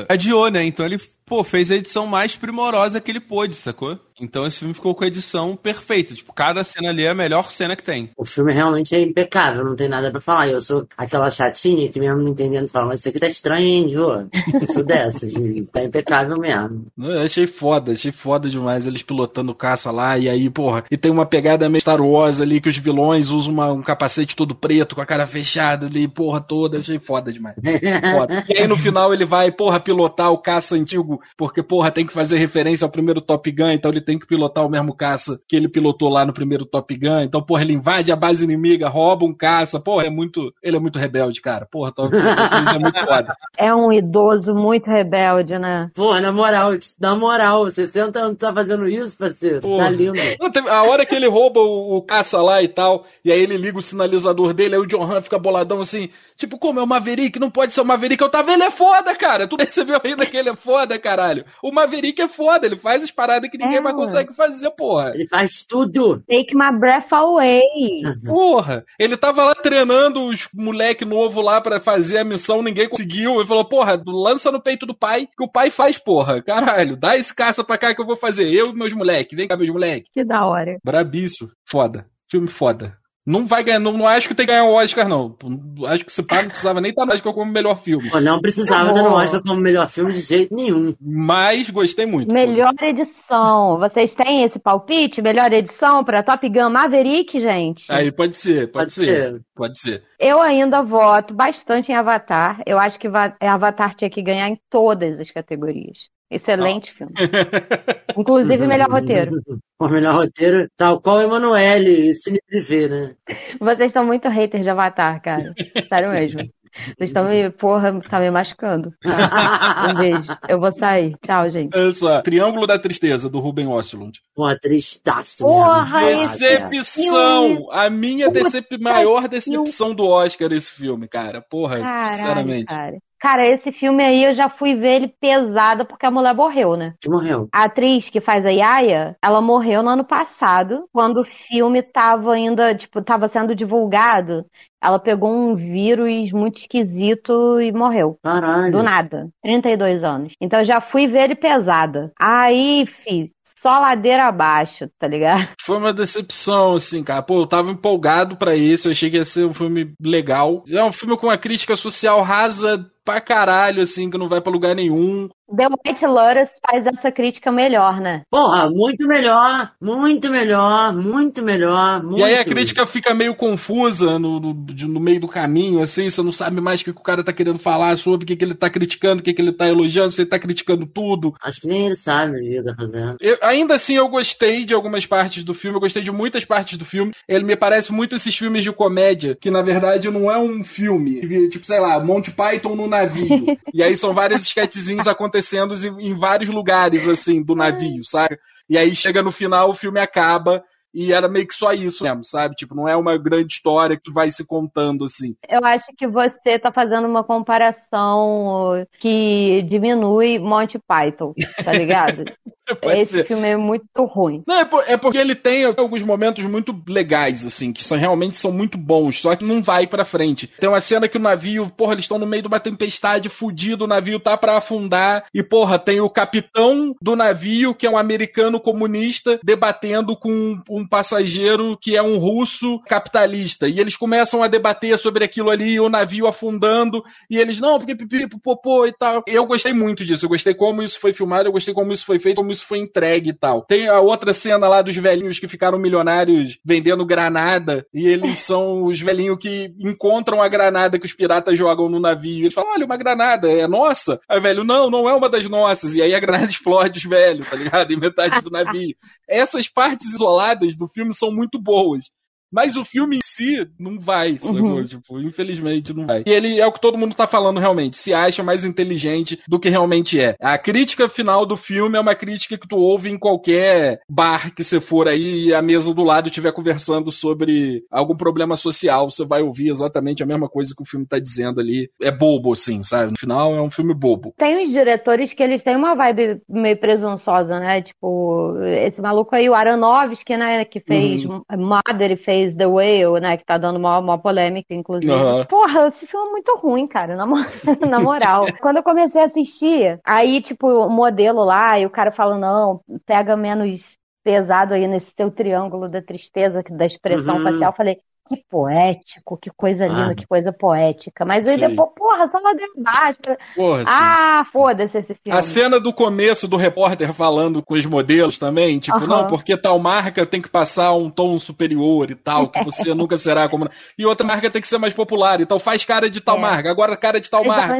adiou, né? Então ele, pô, fez a edição mais primorosa que ele pôde, sacou? Então esse filme ficou com a edição perfeita. Tipo, cada cena ali é a melhor cena que tem. O filme realmente é impecável, não tem nada pra falar. Eu sou aquela chatinha que mesmo não entendendo fala, mas isso aqui tá estranho, hein, Jô? Eu sou dessas, de- tá impecável mesmo. Eu achei foda, achei foda demais eles pilotando caça lá, e aí, porra, e tem uma pegada meio Star Wars ali que os vilões usam uma- um capacete todo preto com a cara fechada ali, porra toda, achei foda demais. Foda. E aí no final ele vai, porra, pilotar o caça antigo, porque, porra, tem que fazer referência ao primeiro Top Gun, então ele tem que pilotar o mesmo caça que ele pilotou lá no primeiro Top Gun. Então, porra, ele invade a base inimiga, rouba um caça, porra, é muito. Ele é muito rebelde, cara. Porra, Tom Cruise é muito foda. É um idoso muito rebelde, né? Pô, na moral, na moral, 60 anos tá fazendo isso, parceiro? Porra. Tá lindo. Não, teve- A hora que ele rouba o, o caça lá e tal, e aí ele liga o sinalizador dele, aí o John Han fica boladão assim, tipo, como é o Maverick? Não pode ser o Maverick. Eu tava, ele é foda, cara. Tu percebeu ainda que ele é foda, cara? Caralho. O Maverick é foda, ele faz as paradas que ninguém É, mais consegue fazer, porra. Ele faz tudo. Take my breath away. Porra, ele tava lá treinando os moleque novo lá pra fazer a missão, ninguém conseguiu. Ele falou, porra, lança no peito do pai, que o pai faz, porra. Caralho, dá esse caça pra cá que eu vou fazer. Eu e meus moleque, vem cá, meus moleque. Que da hora. Brabíssimo. Foda. Filme foda. Não vai ganhar, não, não acho que tem que ganhar o Oscar, não. Acho que esse pá não precisava nem estar no Oscar como melhor filme. Pô, não precisava Tá estar no bom. Oscar como melhor filme de jeito nenhum. Mas gostei muito. Melhor edição. Vocês têm esse palpite? Melhor edição pra Top Gun Maverick, gente? Aí pode ser, pode, Pode ser. ser. Pode ser. Eu ainda voto bastante em Avatar. Eu acho que Va- Avatar tinha que ganhar em todas as categorias. Excelente filme. Inclusive, melhor roteiro. O melhor roteiro, tal qual Emanuele e Cine Privé, né? Vocês estão muito haters de Avatar, cara. Sério mesmo. Vocês estão me, porra, tá me machucando. Um beijo. Eu vou sair. Tchau, gente. Olha só, Triângulo da Tristeza, do Ruben Ostlund. Pô, tristaço Porra, Decepção! A minha decep... maior decepção do Oscar esse filme, cara. Porra, Caralho, sinceramente. cara. Cara, esse filme aí eu já fui ver ele pesado porque a mulher morreu, né? Que morreu. A atriz que faz a Yaya, ela morreu no ano passado, quando o filme tava ainda, tipo, tava sendo divulgado. Ela pegou um vírus muito esquisito e morreu. Caralho. Do nada. 32 anos. Então eu já fui ver ele pesada. Aí, fi, só ladeira abaixo, tá ligado? Foi uma decepção, assim, cara. Pô, eu tava empolgado pra esse, eu achei que ia ser um filme legal. É um filme com uma crítica social rasa pra caralho, assim, que não vai pra lugar nenhum. The White Lotus faz essa crítica melhor, né? Porra, muito melhor, muito melhor, muito melhor, muito E aí a crítica fica meio confusa no, no, no meio do caminho, assim, você não sabe mais o que o cara tá querendo falar sobre o que, que ele tá criticando, o que, que ele tá elogiando, se ele tá criticando tudo. Acho que nem ele sabe o que ele tá fazendo. Eu- ainda assim, eu gostei de algumas partes do filme, eu gostei de muitas partes do filme. Ele me parece muito esses filmes de comédia, que na verdade não é um filme. Tipo, sei lá, Monty Python no navio. e aí são vários esquetezinhos acontecendo em, em vários lugares, assim, do navio, sabe? E aí chega no final, o filme acaba. E era meio que só isso mesmo, sabe? Tipo, não é uma grande história que vai se contando assim. Eu acho que você tá fazendo uma comparação que diminui Monty Python, tá ligado? Esse ser. filme é muito ruim. Não, é, por- é porque ele tem alguns momentos muito legais, assim, que são, realmente são muito bons, só que não vai pra frente. Tem uma cena que o navio, porra, eles estão no meio de uma tempestade, fudido, o navio tá pra afundar, e porra, tem o capitão do navio, que é um americano comunista, debatendo com um passageiro que é um russo capitalista. E eles começam a debater sobre aquilo ali, o navio afundando, e eles, não, porque pipi, popô e tal. Eu gostei muito disso, eu gostei como isso foi filmado, eu gostei como isso foi feito, como isso foi entregue e tal. Tem a outra cena lá dos velhinhos que ficaram milionários vendendo granada, e eles são os velhinhos que encontram a granada que os piratas jogam no navio. Eles falam, olha, uma granada, é nossa? Aí velho, não, não é uma das nossas. E aí a granada explode os velhos, tá ligado? Em metade do navio. Essas partes isoladas do filme são muito boas. Mas o filme em si não vai, sacou? Uhum. Tipo, infelizmente não vai. E ele é o que todo mundo tá falando realmente. Se acha mais inteligente do que realmente é. A crítica final do filme é uma crítica que tu ouve em qualquer bar que você for aí e a mesa do lado estiver conversando sobre algum problema social. Você vai ouvir exatamente a mesma coisa que o filme tá dizendo ali. É bobo, assim, sabe? No final é um filme bobo. Tem uns diretores que eles têm uma vibe meio presunçosa, né? Tipo, esse maluco aí, o Aronofsky, né? Que fez Mother e fez The Whale, né? Que tá dando uma, uma polêmica, inclusive. Aham. Porra, esse filme é muito ruim, cara, na, na moral. Quando eu comecei a assistir, aí, tipo, o modelo lá, e o cara fala, não, pega menos pesado aí nesse seu triângulo da tristeza, da expressão Uhum. facial. Eu falei, que poético, que coisa linda, Ah. que coisa poética. Mas aí Sim. depois, porra, só. Porra, assim. Ah, foda-se esse filme. A cena do começo do repórter falando com os modelos também, tipo, não, porque tal marca tem que passar um tom superior e tal, que você nunca será como. E outra marca tem que ser mais popular, então faz cara de tal É. marca, agora cara de tal marca.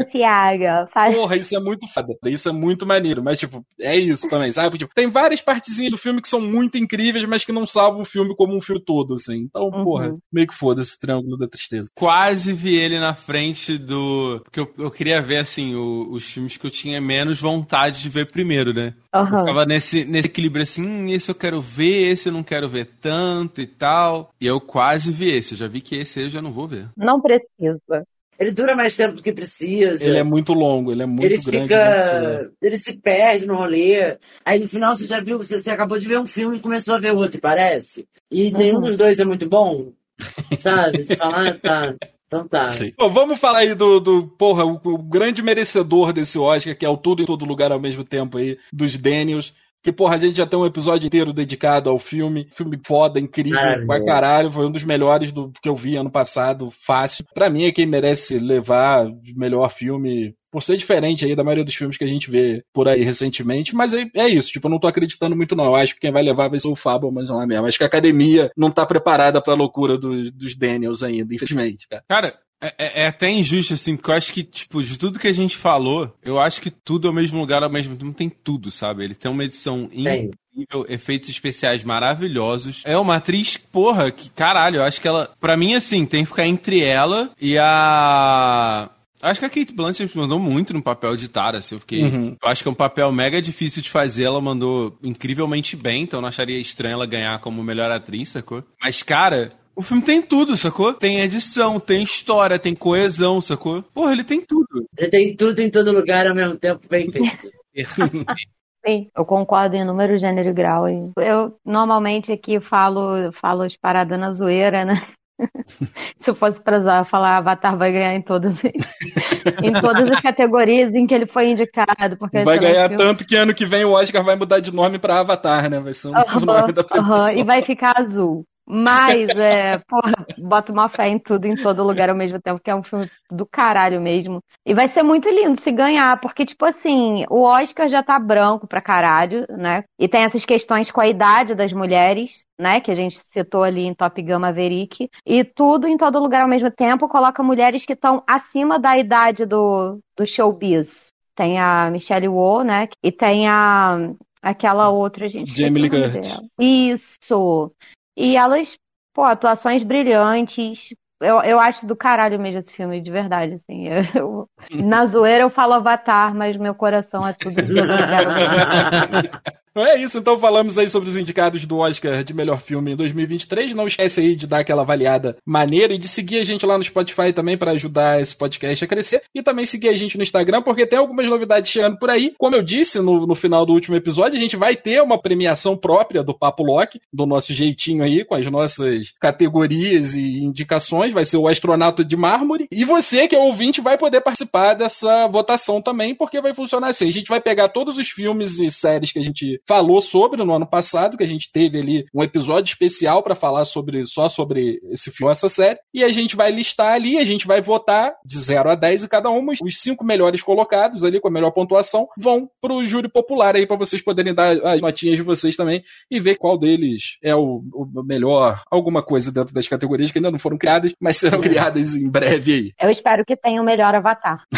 Faz... Porra, isso é muito foda. Isso é muito maneiro. Mas, tipo, é isso também, sabe? Tipo, tem várias partezinhas do filme que são muito incríveis, mas que não salvam o filme como um filme todo, assim. Então, Uhum. porra, meio que foda esse triângulo da tristeza. Quase vi ele na frente do. Porque eu, eu queria ver, assim, o- os filmes que eu tinha menos vontade de ver primeiro, né? Eu Aham. ficava nesse, nesse equilíbrio assim, hum, esse eu quero ver, esse eu não quero ver tanto e tal. E eu quase vi esse. Eu já vi que esse eu já não vou ver. Não precisa. Ele dura mais tempo do que precisa. Ele é muito longo, ele é muito ele grande. fica. Ele se perde no rolê. Aí no final você já viu, você, você acabou de ver um filme e começou a ver outro, parece. E nenhum dos dois é muito bom. Sabe? De falar, tá. Então tá. Sim. Bom, vamos falar aí do, do porra, o, o grande merecedor desse Oscar, que é o tudo em todo lugar ao mesmo tempo aí, dos Daniels. Que, porra, a gente já tem um episódio inteiro dedicado ao filme. Filme foda, incrível, Maravilhoso. pra caralho. Foi um dos melhores do que eu vi ano passado, fácil. Pra mim é quem merece levar melhor filme. Por ser diferente aí da maioria dos filmes que a gente vê por aí recentemente. Mas é, é isso, tipo, eu não tô acreditando muito não. Eu acho que quem vai levar vai ser o Fableman lá mesmo. Acho que a academia não tá preparada pra loucura dos, dos Daniels ainda, infelizmente, cara. Cara, é, é- é até injusto, assim, porque eu acho que, tipo, de tudo que a gente falou, eu acho que tudo ao mesmo lugar, ao mesmo tempo, tem tudo, sabe? Ele tem uma edição Tem. incrível, efeitos especiais maravilhosos. É uma atriz, porra, que caralho, eu acho que ela, pra mim, assim, tem que ficar entre ela e a. Acho que a Kate Blanchett mandou muito no papel de Tara, assim, eu fiquei... Uhum. Eu acho que é um papel mega difícil de fazer, ela mandou incrivelmente bem, então eu não acharia estranho ela ganhar como melhor atriz, sacou? Mas, cara, o filme tem tudo, sacou? Tem edição, tem história, tem coesão, sacou? Porra, ele tem tudo. Ele tem tudo em todo lugar ao mesmo tempo, bem feito. Sim, eu concordo em número, gênero e grau. Eu normalmente aqui falo, falo as paradas na zoeira, né? Se eu fosse pra falar Avatar vai ganhar em todas, em todas as categorias em que ele foi indicado. Porque Vai ganhar filme- tanto que ano que vem o Oscar vai mudar de nome pra Avatar, né? Vai ser um novo Aham, nome da aham, premiação. e vai ficar azul. Mas, é, porra, bota uma fé em tudo, em todo lugar ao mesmo tempo, que é um filme do caralho mesmo. E vai ser muito lindo se ganhar, porque, tipo assim, o Oscar já tá branco pra caralho, né? E tem essas questões com a idade das mulheres, né? Que a gente citou ali em Top Gun Maverick. E tudo em todo lugar ao mesmo tempo coloca mulheres que estão acima da idade do, do showbiz. Tem a Michelle Yeoh, né? E tem a aquela outra, gente. Jamie Lee Curtis. Isso. E elas, pô, atuações brilhantes. Eu, eu acho do caralho mesmo esse filme, de verdade, assim. Eu- na zoeira eu falo Avatar, mas meu coração é tudo tempo. É isso, então falamos aí sobre os indicados do Oscar de melhor filme em 2023. Não esquece aí de dar aquela avaliada maneira e de seguir a gente lá no Spotify também para ajudar esse podcast a crescer. E também seguir a gente no Instagram, porque tem algumas novidades chegando por aí. Como eu disse no, no final do último episódio, a gente vai ter uma premiação própria do Papo Loki, do nosso jeitinho aí, com as nossas categorias e indicações. Vai ser o Astronauta de Mármore. E você, que é ouvinte, vai poder participar dessa votação também, porque vai funcionar assim. A gente vai pegar todos os filmes e séries que a gente falou sobre no ano passado, que a gente teve ali um episódio especial para falar sobre só sobre esse filme, essa série, e a gente vai listar ali, a gente vai votar de 0 a 10 e cada um, os cinco melhores colocados ali com a melhor pontuação vão pro júri popular aí para vocês poderem dar as notinhas de vocês também e ver qual deles é o, o melhor, alguma coisa dentro das categorias que ainda não foram criadas, mas serão criadas em breve aí. Eu espero que tenha o melhor Avatar.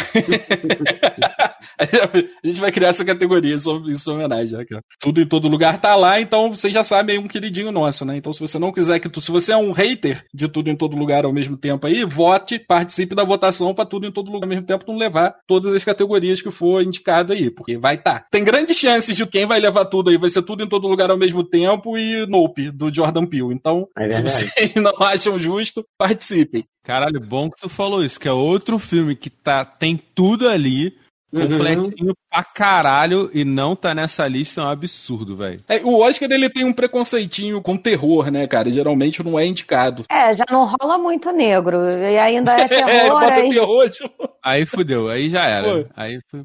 a gente vai criar essa categoria em sua homenagem, aqui, ó. Tudo em todo lugar tá lá, então vocês já sabem, é um queridinho nosso, né? Então se você não quiser que tu, se você é um hater de tudo em todo lugar ao mesmo tempo aí, vote, participe da votação pra tudo em todo lugar ao mesmo tempo não levar todas as categorias que for indicado aí, porque vai tá. Tem grandes chances de quem vai levar tudo aí, vai ser tudo em todo lugar ao mesmo tempo e Nope, do Jordan Peele. Então, É se vocês não acham justo, participem. Caralho, bom que tu falou isso, que é outro filme que tá, tem tudo ali, Uhum. completinho pra caralho, e não tá nessa lista, é um absurdo, velho. É, o Oscar ele tem um preconceitinho com terror, né, cara? Geralmente não é indicado. É, já não rola muito negro. E ainda é É, terror, bota aí... terror, tipo, Aí fudeu, aí já era. Pô. Aí foi.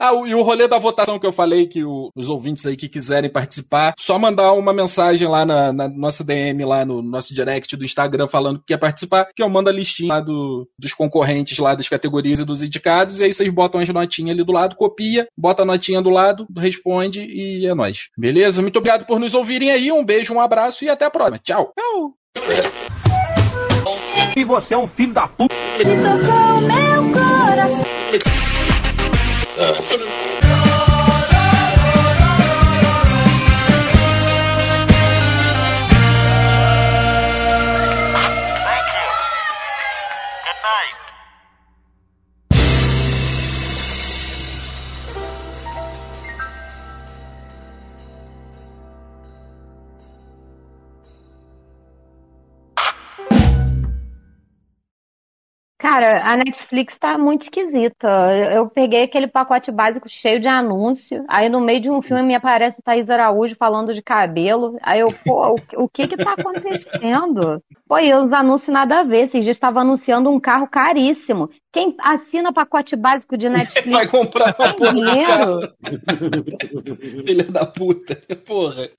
Ah, e o rolê da votação que eu falei, que o- os ouvintes aí que quiserem participar, só mandar uma mensagem lá na, na nossa DM, lá no nosso direct do Instagram, falando que quer participar, que eu mando a listinha lá do- dos concorrentes lá das categorias e dos indicados, e aí vocês botam as notinhas ali do lado, copia, bota a notinha do lado, responde e é nóis. Beleza? Muito obrigado por nos ouvirem aí, um beijo, um abraço e até a próxima. Tchau! E você é um filho da puta. Tocou meu coração. Uh, Cara, a Netflix tá muito esquisita. Eu peguei aquele pacote básico cheio de anúncio. Aí no meio de um filme me aparece Thaís Araújo falando de cabelo. Aí eu, pô, o, o que que tá acontecendo? Pô, e os anúncios nada a ver. Esses dias estava anunciando um carro caríssimo. Quem assina pacote básico de Netflix Vai comprar uma porra. Filha da puta. Porra.